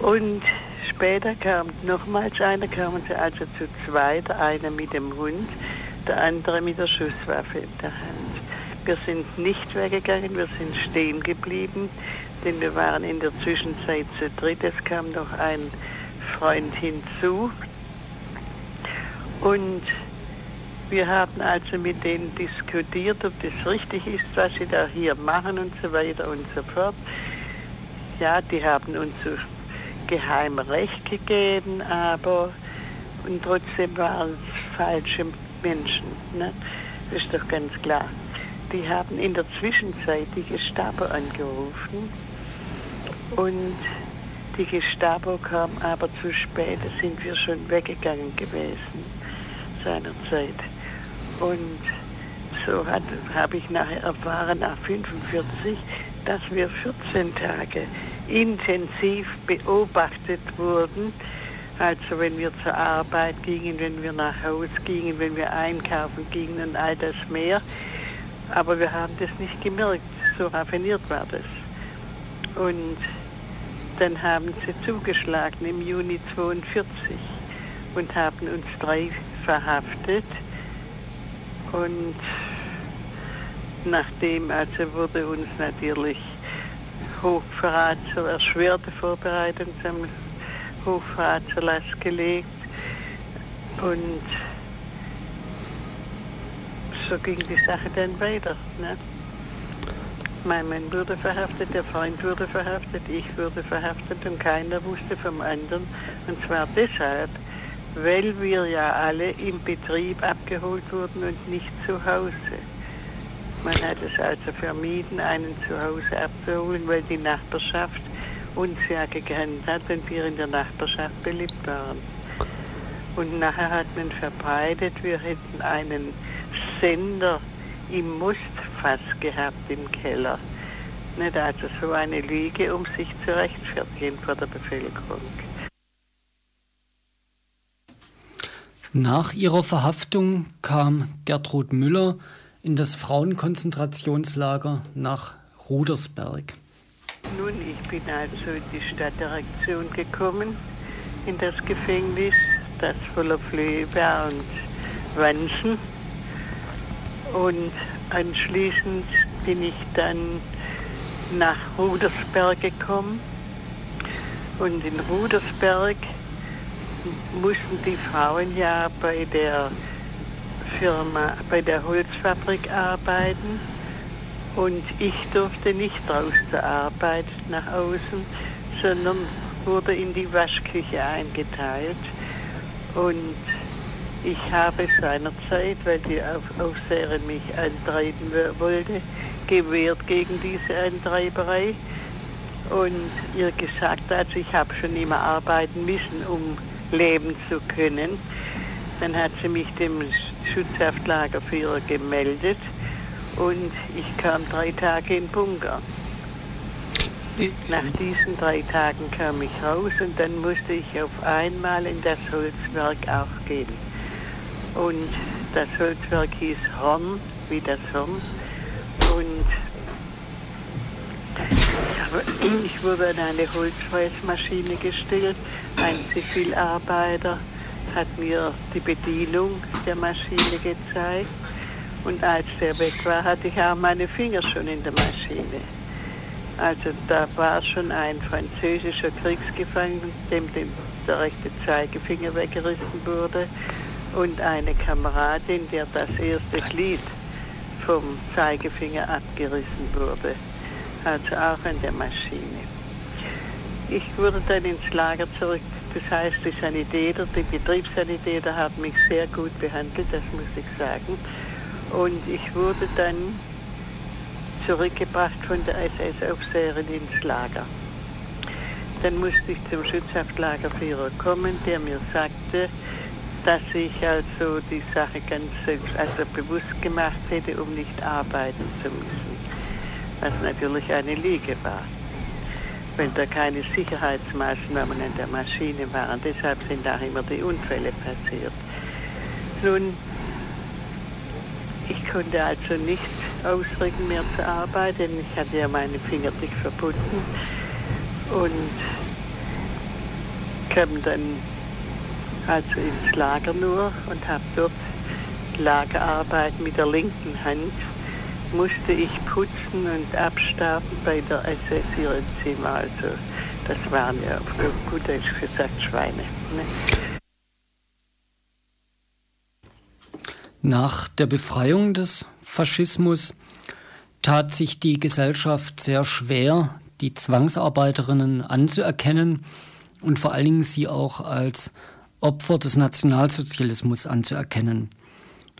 Und später kam nochmals einer, kamen sie also zu zweit, einer mit dem Hund, der andere mit der Schusswaffe in der Hand. Wir sind nicht weggegangen, wir sind stehen geblieben, denn wir waren in der Zwischenzeit zu dritt. Es kam noch ein Freund hinzu. Und wir haben also mit denen diskutiert, ob das richtig ist, was sie da hier machen und so weiter und so fort. Ja, die haben uns so geheim Recht gegeben, aber und trotzdem waren es falsche Menschen. Ne? Das ist doch ganz klar. Die haben in der Zwischenzeit die Gestapo angerufen und die Gestapo kam aber zu spät, da sind wir schon weggegangen gewesen seinerzeit. Und so habe ich nachher erfahren, nach 45, dass wir 14 Tage intensiv beobachtet wurden. Also wenn wir zur Arbeit gingen, wenn wir nach Hause gingen, wenn wir einkaufen gingen und all das mehr. Aber wir haben das nicht gemerkt, so raffiniert war das. Und dann haben sie zugeschlagen im Juni 42 und haben uns drei verhaftet. Und nachdem also wurde uns natürlich Hochverrat zur erschwerte Vorbereitung zum Hochverrat zur Last gelegt. Und so ging die Sache dann weiter. Ne? Mein Mann wurde verhaftet, der Freund wurde verhaftet, ich wurde verhaftet und keiner wusste vom anderen. Und zwar deshalb, weil wir ja alle im Betrieb abgeholt wurden und nicht zu Hause. Man hat es also vermieden, einen zu Hause abzuholen, weil die Nachbarschaft uns ja gekannt hat und wir in der Nachbarschaft beliebt waren. Und nachher hat man verbreitet, wir hätten einen Sender im Mustfass gehabt im Keller. Nicht also so eine Lüge, um sich zu rechtfertigen vor der Bevölkerung. Nach ihrer Verhaftung kam Gertrud Müller in das Frauenkonzentrationslager nach Rudersberg. Nun, ich bin also in die Stadtdirektion gekommen, in das Gefängnis, das voller Flöhe und Wanzen. Und anschließend bin ich dann nach Rudersberg gekommen. Und in Rudersberg mussten die Frauen ja bei der Firma, bei der Holzfabrik arbeiten. Und ich durfte nicht raus zur Arbeit nach außen, sondern wurde in die Waschküche eingeteilt. Und ich habe seinerzeit, weil die Aufseherin mich eintreiben wollte, gewehrt gegen diese Eintreiberei und ihr gesagt, also ich habe schon immer arbeiten müssen, um leben zu können. Dann hat sie mich dem Schutzhaftlagerführer gemeldet und ich kam drei Tage in Bunker. Nach diesen drei Tagen kam ich raus und dann musste ich auf einmal in das Holzwerk auch gehen. Und das Holzwerk hieß Horn, wie das Horn. Und ich wurde an eine Holzfräsmaschine gestellt. Ein Zivilarbeiter hat mir die Bedienung der Maschine gezeigt. Und als der weg war, hatte ich auch meine Finger schon in der Maschine. Also da war schon ein französischer Kriegsgefangener, dem, dem der rechte Zeigefinger weggerissen wurde und eine Kameradin, der das erste Glied vom Zeigefinger abgerissen wurde, also auch an der Maschine. Ich wurde dann ins Lager zurück, das heißt, die Sanitäter, die Betriebssanitäter haben mich sehr gut behandelt, das muss ich sagen. Und ich wurde dann zurückgebracht von der SS-Aufseherin ins Lager. Dann musste ich zum Schutzhaftlagerführer kommen, der mir sagte, dass ich also die Sache ganz selbst, also bewusst gemacht hätte, um nicht arbeiten zu müssen. Was natürlich eine Lüge war, weil da keine Sicherheitsmaßnahmen an der Maschine waren. Deshalb sind auch immer die Unfälle passiert. Nun, ich konnte also nicht ausrücken mehr zu arbeiten. Ich hatte ja meine Finger dick verbunden und kam dann also ins Lager nur und habe dort Lagerarbeit mit der linken Hand musste ich putzen und abstauben bei der ss Zimmer. Also das waren ja gut gesagt Schweine. Ne? Nach der Befreiung des Faschismus tat sich die Gesellschaft sehr schwer, die Zwangsarbeiterinnen anzuerkennen und vor allen Dingen sie auch als Opfer des Nationalsozialismus anzuerkennen.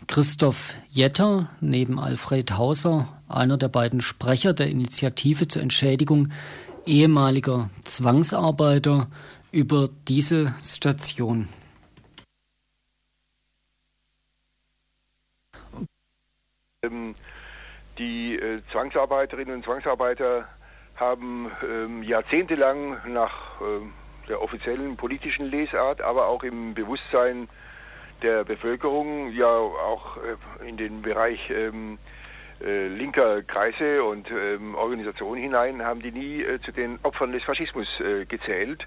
Christoph Jetter, neben Alfred Hauser, einer der beiden Sprecher der Initiative zur Entschädigung ehemaliger Zwangsarbeiter, über diese Situation. Ähm, die äh, Zwangsarbeiterinnen und Zwangsarbeiter haben ähm, jahrzehntelang nach ähm, der offiziellen politischen Lesart, aber auch im Bewusstsein der Bevölkerung, ja auch äh, in den Bereich ähm, äh, linker Kreise und ähm, Organisationen hinein, haben die nie äh, zu den Opfern des Faschismus äh, gezählt.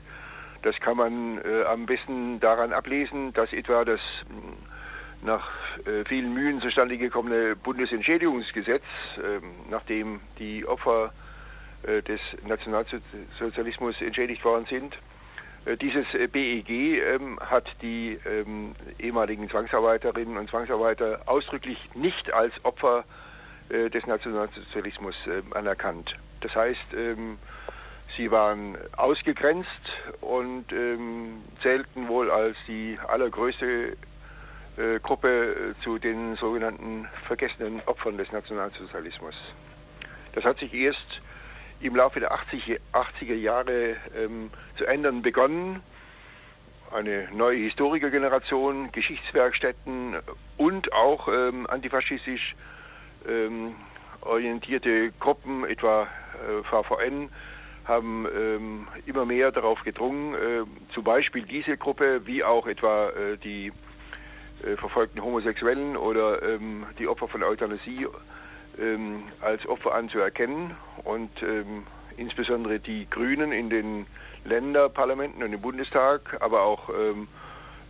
Das kann man äh, am besten daran ablesen, dass etwa das mh, nach äh, vielen Mühen zustande gekommene Bundesentschädigungsgesetz, ähm, nachdem die Opfer des Nationalsozialismus entschädigt worden sind, dieses äh, BEG ähm, hat die ähm, ehemaligen Zwangsarbeiterinnen und Zwangsarbeiter ausdrücklich nicht als Opfer äh, des Nationalsozialismus äh, anerkannt. Das heißt, ähm, sie waren ausgegrenzt und ähm, zählten wohl als die allergrößte äh, Gruppe zu den sogenannten vergessenen Opfern des Nationalsozialismus. Das hat sich erst im Laufe der 80, 80er Jahre ähm, zu ändern begonnen. Eine neue Historikergeneration, Geschichtswerkstätten und auch ähm, antifaschistisch ähm, orientierte Gruppen, etwa äh, VVN, haben ähm, immer mehr darauf gedrungen, äh, zum Beispiel diese Gruppe, wie auch etwa äh, die äh, verfolgten Homosexuellen oder ähm, die Opfer von Euthanasie ähm, als Opfer anzuerkennen und ähm, insbesondere die Grünen in den Länderparlamenten und im Bundestag, aber auch ähm,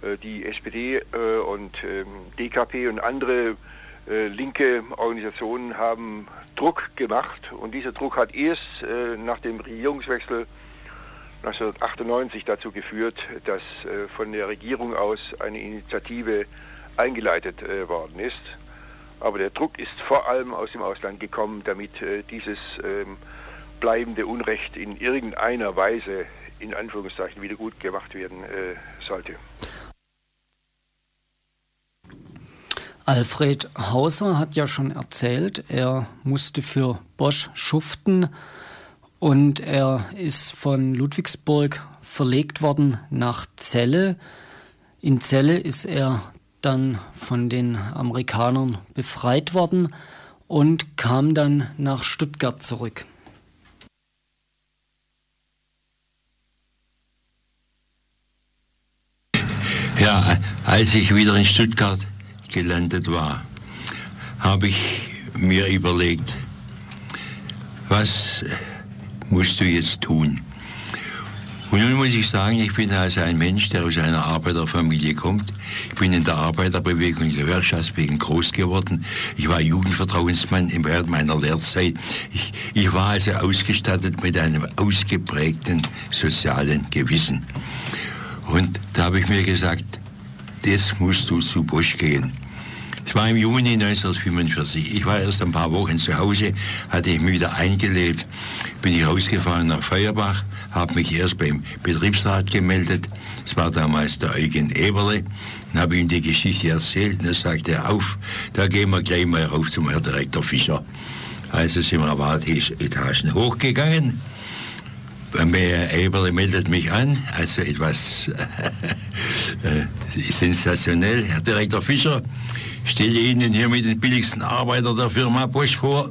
äh, die SPD äh, und ähm, DKP und andere Äh, linke Organisationen haben Druck gemacht und dieser Druck hat erst äh, nach dem Regierungswechsel 1998 dazu geführt, dass äh, von der Regierung aus eine Initiative eingeleitet äh, worden ist. Aber der Druck ist vor allem aus dem Ausland gekommen, damit äh, dieses ähm, bleibende Unrecht in irgendeiner Weise in Anführungszeichen wieder gut gemacht werden äh, sollte. Alfred Hauser hat ja schon erzählt, er musste für Bosch schuften und er ist von Ludwigsburg verlegt worden nach Celle. In Celle ist er dann von den Amerikanern befreit worden und kam dann nach Stuttgart zurück. Ja, als ich wieder in Stuttgart gelandet war, habe ich mir überlegt, was musst du jetzt tun? Und nun muss ich sagen, ich bin also ein Mensch, der aus einer Arbeiterfamilie kommt. Ich bin in der Arbeiterbewegung, in der Gewerkschaftsbewegung groß geworden. Ich war Jugendvertrauensmann während meiner Lehrzeit. Ich, ich war also ausgestattet mit einem ausgeprägten sozialen Gewissen. Und da habe ich mir gesagt, das musst du zu Bosch gehen. Es war im Juni 1945. Ich war erst ein paar Wochen zu Hause, hatte ich mich wieder eingelebt. Bin ich rausgefahren nach Feuerbach, habe mich erst beim Betriebsrat gemeldet. Es war damals der Eugen Eberle. Dann habe ihm die Geschichte erzählt und dann sagte er auf, da gehen wir gleich mal rauf zum Herrn Direktor Fischer. Also sind wir paar Etagen hochgegangen. Herr Eberle meldet mich an, also etwas äh, sensationell. Herr Direktor Fischer, stelle Ihnen hier mit den billigsten Arbeiter der Firma Bosch vor.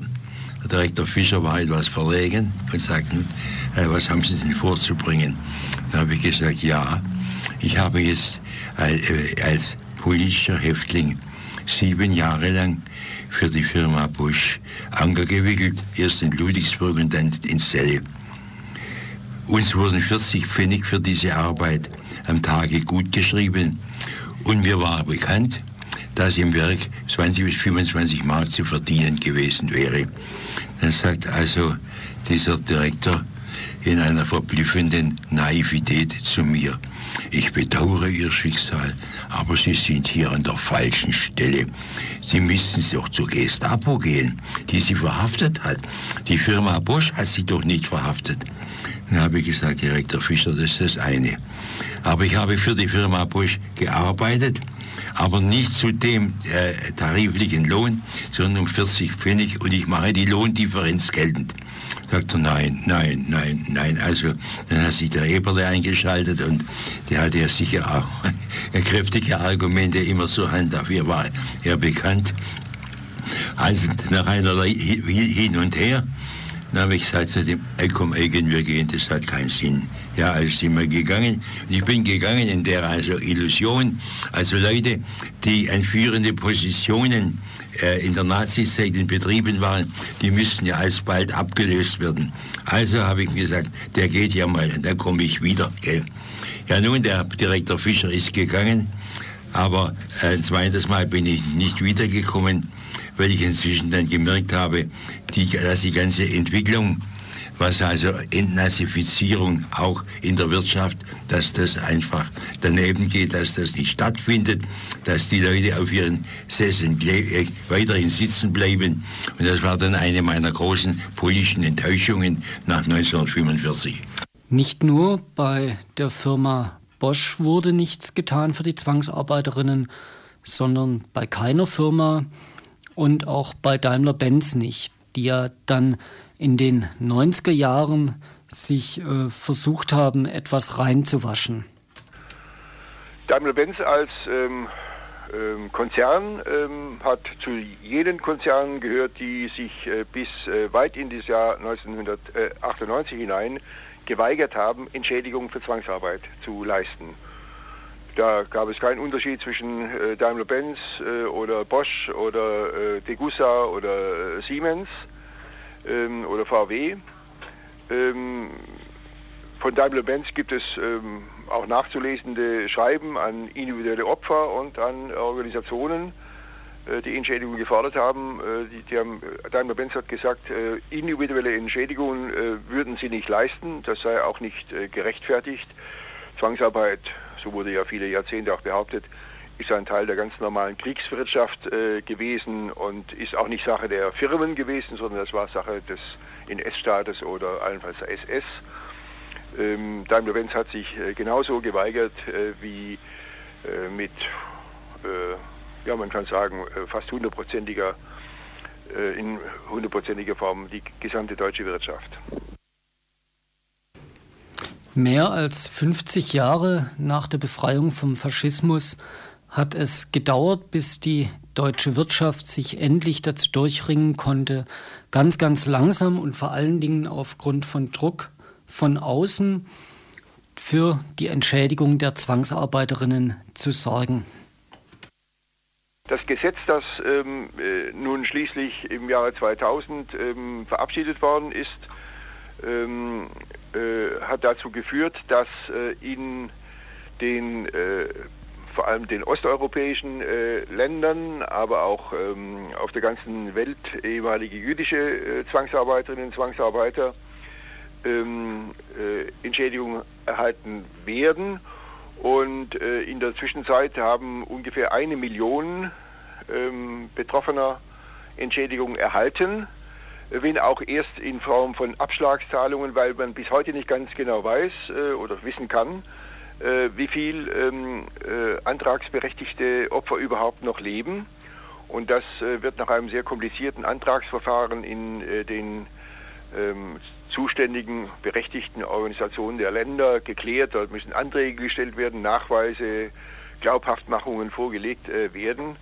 Der Direktor Fischer war etwas verlegen und sagte, äh, was haben Sie denn vorzubringen? Dann habe ich gesagt, ja, ich habe jetzt äh, als politischer Häftling sieben Jahre lang für die Firma Bosch Anker gewickelt, erst in Ludwigsburg und dann in Celle. Uns wurden 40 Pfennig für diese Arbeit am Tage gut geschrieben und mir war bekannt, dass im Werk 20 bis 25 Mark zu verdienen gewesen wäre. Dann sagt also dieser Direktor in einer verblüffenden Naivität zu mir, ich bedauere Ihr Schicksal, aber Sie sind hier an der falschen Stelle. Sie müssen doch zur Gestapo gehen, die Sie verhaftet hat. Die Firma Bosch hat Sie doch nicht verhaftet. Dann habe ich gesagt, Direktor Fischer, das ist das eine. Aber ich habe für die Firma Bosch gearbeitet aber nicht zu dem äh, tariflichen Lohn, sondern um 40 Pfennig und ich mache die Lohndifferenz geltend. Sagt er, nein, nein, nein, nein. Also dann hat sich der Eberle eingeschaltet und der hatte ja sicher auch kräftige Argumente immer zur Hand. Dafür war er bekannt. Also nach einer Hin und Her dann habe ich gesagt zu dem, komm, Eugen, wir gehen, das hat keinen Sinn. Ja, also sind wir gegangen. Und ich bin gegangen in der also Illusion, also Leute, die an führende Positionen äh, in der Nazizeit in Betrieben waren, die müssten ja alsbald abgelöst werden. Also habe ich mir gesagt, der geht ja mal, dann komme ich wieder. Gell. Ja nun, der Direktor Fischer ist gegangen, aber ein zweites Mal bin ich nicht wiedergekommen weil ich inzwischen dann gemerkt habe, die, dass die ganze Entwicklung, was also Entnazifizierung auch in der Wirtschaft, dass das einfach daneben geht, dass das nicht stattfindet, dass die Leute auf ihren Sesseln äh, weiterhin sitzen bleiben. Und das war dann eine meiner großen politischen Enttäuschungen nach 1945. Nicht nur bei der Firma Bosch wurde nichts getan für die Zwangsarbeiterinnen, sondern bei keiner Firma und auch bei Daimler-Benz nicht, die ja dann in den 90er Jahren sich äh, versucht haben, etwas reinzuwaschen. Daimler-Benz als ähm, ähm, Konzern ähm, hat zu jenen Konzernen gehört, die sich äh, bis äh, weit in das Jahr 1998 hinein geweigert haben, Entschädigung für Zwangsarbeit zu leisten. Da gab es keinen Unterschied zwischen äh, Daimler-Benz äh, oder Bosch oder äh, Degussa oder äh, Siemens ähm, oder VW. Ähm, von Daimler-Benz gibt es ähm, auch nachzulesende Schreiben an individuelle Opfer und an Organisationen, äh, die Entschädigung gefordert haben. Äh, die, die haben Daimler-Benz hat gesagt, individuelle Entschädigungen würden sie nicht leisten. Das sei auch nicht gerechtfertigt. Zwangsarbeit, so wurde ja viele Jahrzehnte auch behauptet, ist ein Teil der ganz normalen Kriegswirtschaft äh, gewesen und ist auch nicht Sache der Firmen gewesen, sondern das war Sache des NS-Staates oder allenfalls der SS. Ähm, Daimler-Benz hat sich äh, genauso geweigert äh, wie äh, mit, äh, ja man kann sagen, äh, fast hundertprozentiger, in hundertprozentiger Form die gesamte deutsche Wirtschaft. Mehr als 50 Jahre nach der Befreiung vom Faschismus hat es gedauert, bis die deutsche Wirtschaft sich endlich dazu durchringen konnte, ganz, ganz langsam und vor allen Dingen aufgrund von Druck von außen für die Entschädigung der Zwangsarbeiterinnen zu sorgen. Das Gesetz, das ähm, äh, nun schließlich im Jahre 2000 ähm, verabschiedet worden ist, ähm, äh, hat dazu geführt, dass äh, in den äh, vor allem den osteuropäischen äh, Ländern, aber auch ähm, auf der ganzen Welt ehemalige jüdische äh, Zwangsarbeiterinnen und Zwangsarbeiter ähm, äh, Entschädigung erhalten werden. Und äh, in der Zwischenzeit haben ungefähr eine Million ähm, Betroffener Entschädigung erhalten, wenn auch erst in Form von Abschlagszahlungen, weil man bis heute nicht ganz genau weiß äh, oder wissen kann, wie viel ähm, äh, antragsberechtigte Opfer überhaupt noch leben. Und das äh, wird nach einem sehr komplizierten Antragsverfahren in äh, den ähm, zuständigen berechtigten Organisationen der Länder geklärt. Dort müssen Anträge gestellt werden, Nachweise, Glaubhaftmachungen vorgelegt äh, werden.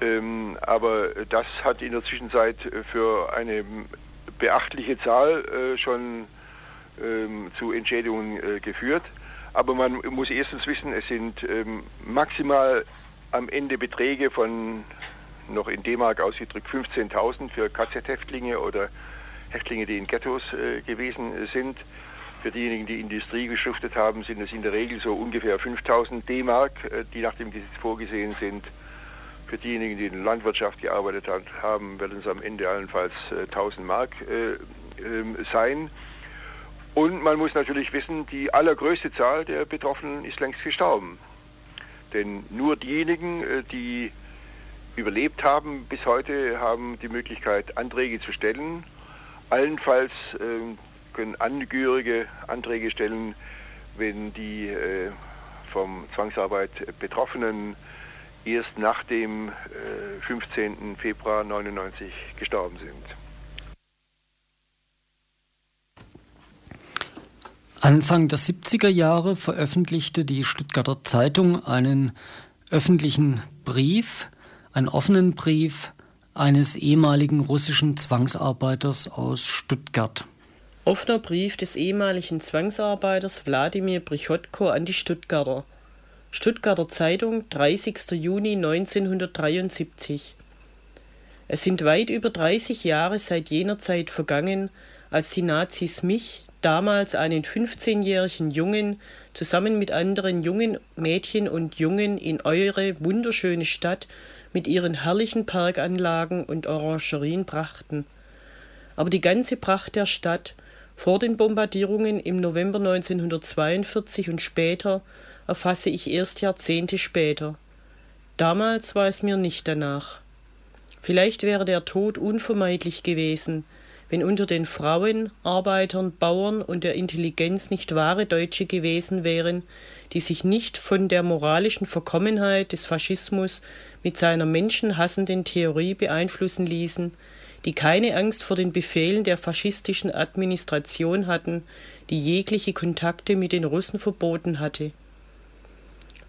Ähm, aber das hat in der Zwischenzeit für eine beachtliche Zahl äh, schon ähm, zu Entschädigungen geführt. Aber man muss erstens wissen, es sind ähm, maximal am Ende Beträge von noch in D-Mark ausgedrückt 15.000 für KZ-Häftlinge oder Häftlinge, die in Ghettos äh, gewesen sind. Für diejenigen, die Industrie geschuftet haben, sind es in der Regel so ungefähr 5.000 D-Mark, äh, die nach dem Gesetz vorgesehen sind. Für diejenigen, die in der Landwirtschaft gearbeitet haben, werden es am Ende allenfalls äh, 1.000 Mark äh, ähm, sein. Und man muss natürlich wissen, die allergrößte Zahl der Betroffenen ist längst gestorben. Denn nur diejenigen, äh, die überlebt haben bis heute, haben die Möglichkeit, Anträge zu stellen. Allenfalls ähm, können Angehörige Anträge stellen, wenn die äh, vom Zwangsarbeit Betroffenen erst nach dem 15. Äh, Februar 1999 gestorben sind. Anfang der 70er Jahre veröffentlichte die Stuttgarter Zeitung einen öffentlichen Brief, einen offenen Brief eines ehemaligen russischen Zwangsarbeiters aus Stuttgart. Offener Brief des ehemaligen Zwangsarbeiters Wladimir Prichotko an die Stuttgarter. Stuttgarter Zeitung, 30. Juni 1973. Es sind weit über 30 Jahre seit jener Zeit vergangen, als die Nazis mich, damals einen 15-jährigen Jungen zusammen mit anderen jungen Mädchen und Jungen in eure wunderschöne Stadt mit ihren herrlichen Parkanlagen und Orangerien brachten. Aber die ganze Pracht der Stadt vor den Bombardierungen im November 1942 und später erfasse ich erst Jahrzehnte später. Damals war es mir nicht danach. Vielleicht wäre der Tod unvermeidlich gewesen, wenn unter den Frauen, Arbeitern, Bauern und der Intelligenz nicht wahre Deutsche gewesen wären, die sich nicht von der moralischen Verkommenheit des Faschismus mit seiner menschenhassenden Theorie beeinflussen ließen, die keine Angst vor den Befehlen der faschistischen Administration hatten, die jegliche Kontakte mit den Russen verboten hatte.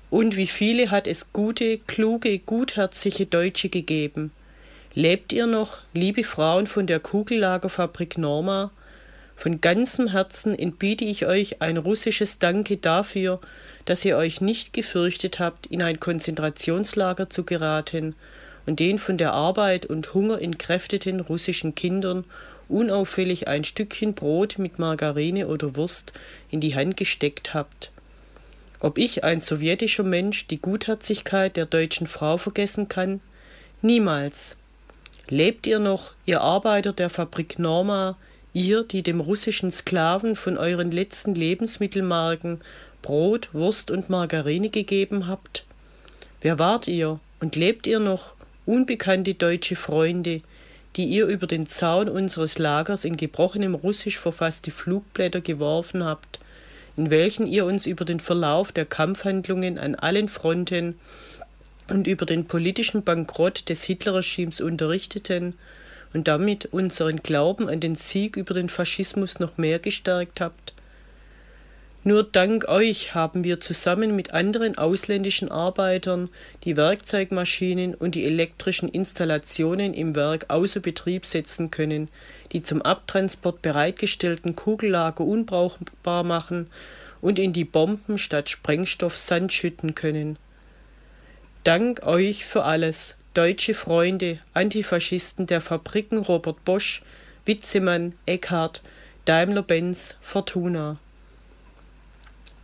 Und wie viele hat es gute, kluge, gutherzige Deutsche gegeben, Lebt ihr noch, liebe Frauen von der Kugellagerfabrik Norma? Von ganzem Herzen entbiete ich euch ein russisches Danke dafür, dass ihr euch nicht gefürchtet habt, in ein Konzentrationslager zu geraten und den von der Arbeit und Hunger entkräfteten russischen Kindern unauffällig ein Stückchen Brot mit Margarine oder Wurst in die Hand gesteckt habt. Ob ich, ein sowjetischer Mensch, die Gutherzigkeit der deutschen Frau vergessen kann, Niemals. Lebt ihr noch, ihr Arbeiter der Fabrik Norma, ihr, die dem russischen Sklaven von euren letzten Lebensmittelmarken Brot, Wurst und Margarine gegeben habt? Wer wart ihr und lebt ihr noch, unbekannte deutsche Freunde, die ihr über den Zaun unseres Lagers in gebrochenem Russisch verfasste Flugblätter geworfen habt, in welchen ihr uns über den Verlauf der Kampfhandlungen an allen Fronten und über den politischen Bankrott des Hitlerregimes unterrichteten und damit unseren Glauben an den Sieg über den Faschismus noch mehr gestärkt habt. Nur dank euch haben wir zusammen mit anderen ausländischen Arbeitern die Werkzeugmaschinen und die elektrischen Installationen im Werk außer Betrieb setzen können, die zum Abtransport bereitgestellten Kugellager unbrauchbar machen und in die Bomben statt Sprengstoff Sand schütten können. Dank euch für alles, deutsche Freunde, Antifaschisten der Fabriken Robert Bosch, Witzemann, Eckhart, Daimler-Benz, Fortuna.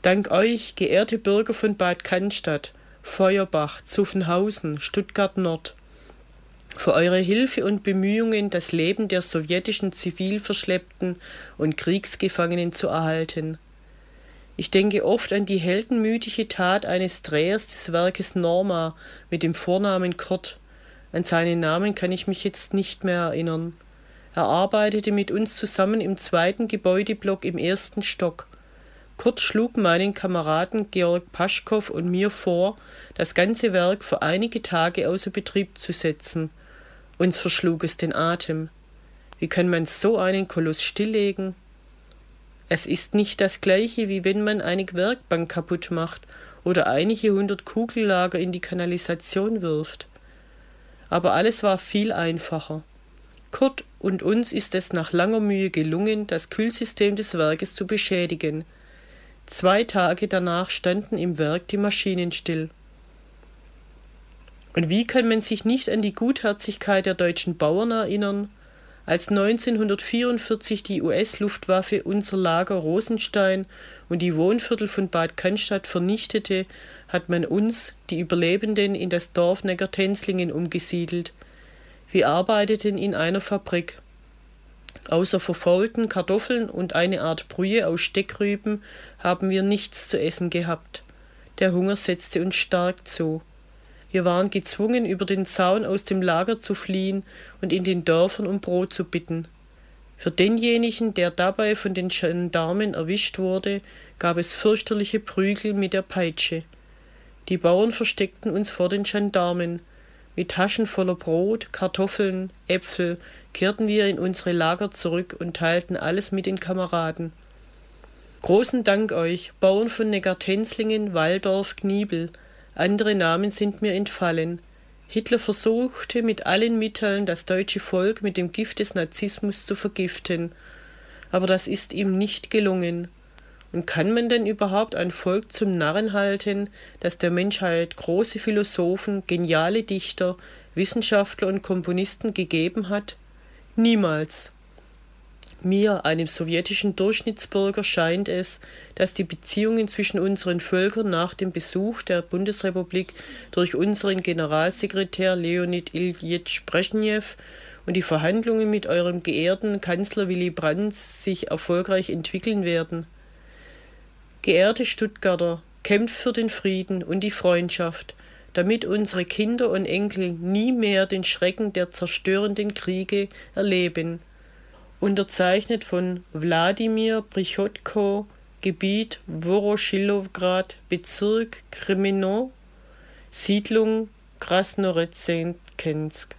Dank euch, geehrte Bürger von Bad Cannstatt, Feuerbach, Zuffenhausen, Stuttgart Nord, für eure Hilfe und Bemühungen, das Leben der sowjetischen Zivilverschleppten und Kriegsgefangenen zu erhalten. Ich denke oft an die heldenmütige Tat eines Drehers des Werkes Norma mit dem Vornamen Kurt. An seinen Namen kann ich mich jetzt nicht mehr erinnern. Er arbeitete mit uns zusammen im zweiten Gebäudeblock im ersten Stock. Kurt schlug meinen Kameraden Georg Paschkow und mir vor, das ganze Werk für einige Tage außer Betrieb zu setzen. Uns verschlug es den Atem. Wie kann man so einen Koloss stilllegen? Es ist nicht das gleiche, wie wenn man eine Werkbank kaputt macht oder einige hundert Kugellager in die Kanalisation wirft. Aber alles war viel einfacher. Kurt und uns ist es nach langer Mühe gelungen, das Kühlsystem des Werkes zu beschädigen. Zwei Tage danach standen im Werk die Maschinen still. Und wie kann man sich nicht an die Gutherzigkeit der deutschen Bauern erinnern, als 1944 die US-Luftwaffe unser Lager Rosenstein und die Wohnviertel von Bad Cannstatt vernichtete, hat man uns, die Überlebenden, in das Dorf Neckartenzlingen umgesiedelt. Wir arbeiteten in einer Fabrik. Außer verfaulten Kartoffeln und eine Art Brühe aus Steckrüben haben wir nichts zu essen gehabt. Der Hunger setzte uns stark zu. Wir waren gezwungen, über den Zaun aus dem Lager zu fliehen und in den Dörfern um Brot zu bitten. Für denjenigen, der dabei von den Gendarmen erwischt wurde, gab es fürchterliche Prügel mit der Peitsche. Die Bauern versteckten uns vor den Gendarmen. Mit Taschen voller Brot, Kartoffeln, Äpfel kehrten wir in unsere Lager zurück und teilten alles mit den Kameraden. Großen Dank euch, Bauern von Neckartenzlingen, Waldorf, Gniebel, andere Namen sind mir entfallen. Hitler versuchte mit allen Mitteln, das deutsche Volk mit dem Gift des Nazismus zu vergiften. Aber das ist ihm nicht gelungen. Und kann man denn überhaupt ein Volk zum Narren halten, das der Menschheit große Philosophen, geniale Dichter, Wissenschaftler und Komponisten gegeben hat? Niemals. Mir, einem sowjetischen Durchschnittsbürger, scheint es, dass die Beziehungen zwischen unseren Völkern nach dem Besuch der Bundesrepublik durch unseren Generalsekretär Leonid Ilyich Brezhnev und die Verhandlungen mit eurem geehrten Kanzler Willy Brandt sich erfolgreich entwickeln werden. Geehrte Stuttgarter, kämpft für den Frieden und die Freundschaft, damit unsere Kinder und Enkel nie mehr den Schrecken der zerstörenden Kriege erleben unterzeichnet von Wladimir Prichotko, Gebiet Woroschilowgrad, Bezirk Krimino, Siedlung Krasnorezenkensk.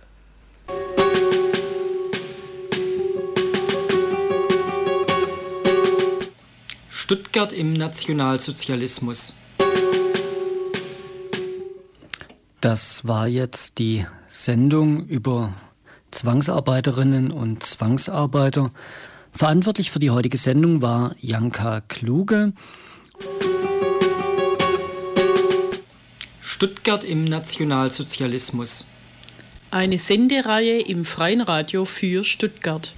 Stuttgart im Nationalsozialismus. Das war jetzt die Sendung über Zwangsarbeiterinnen und Zwangsarbeiter. Verantwortlich für die heutige Sendung war Janka Kluge. Stuttgart im Nationalsozialismus. Eine Sendereihe im Freien Radio für Stuttgart.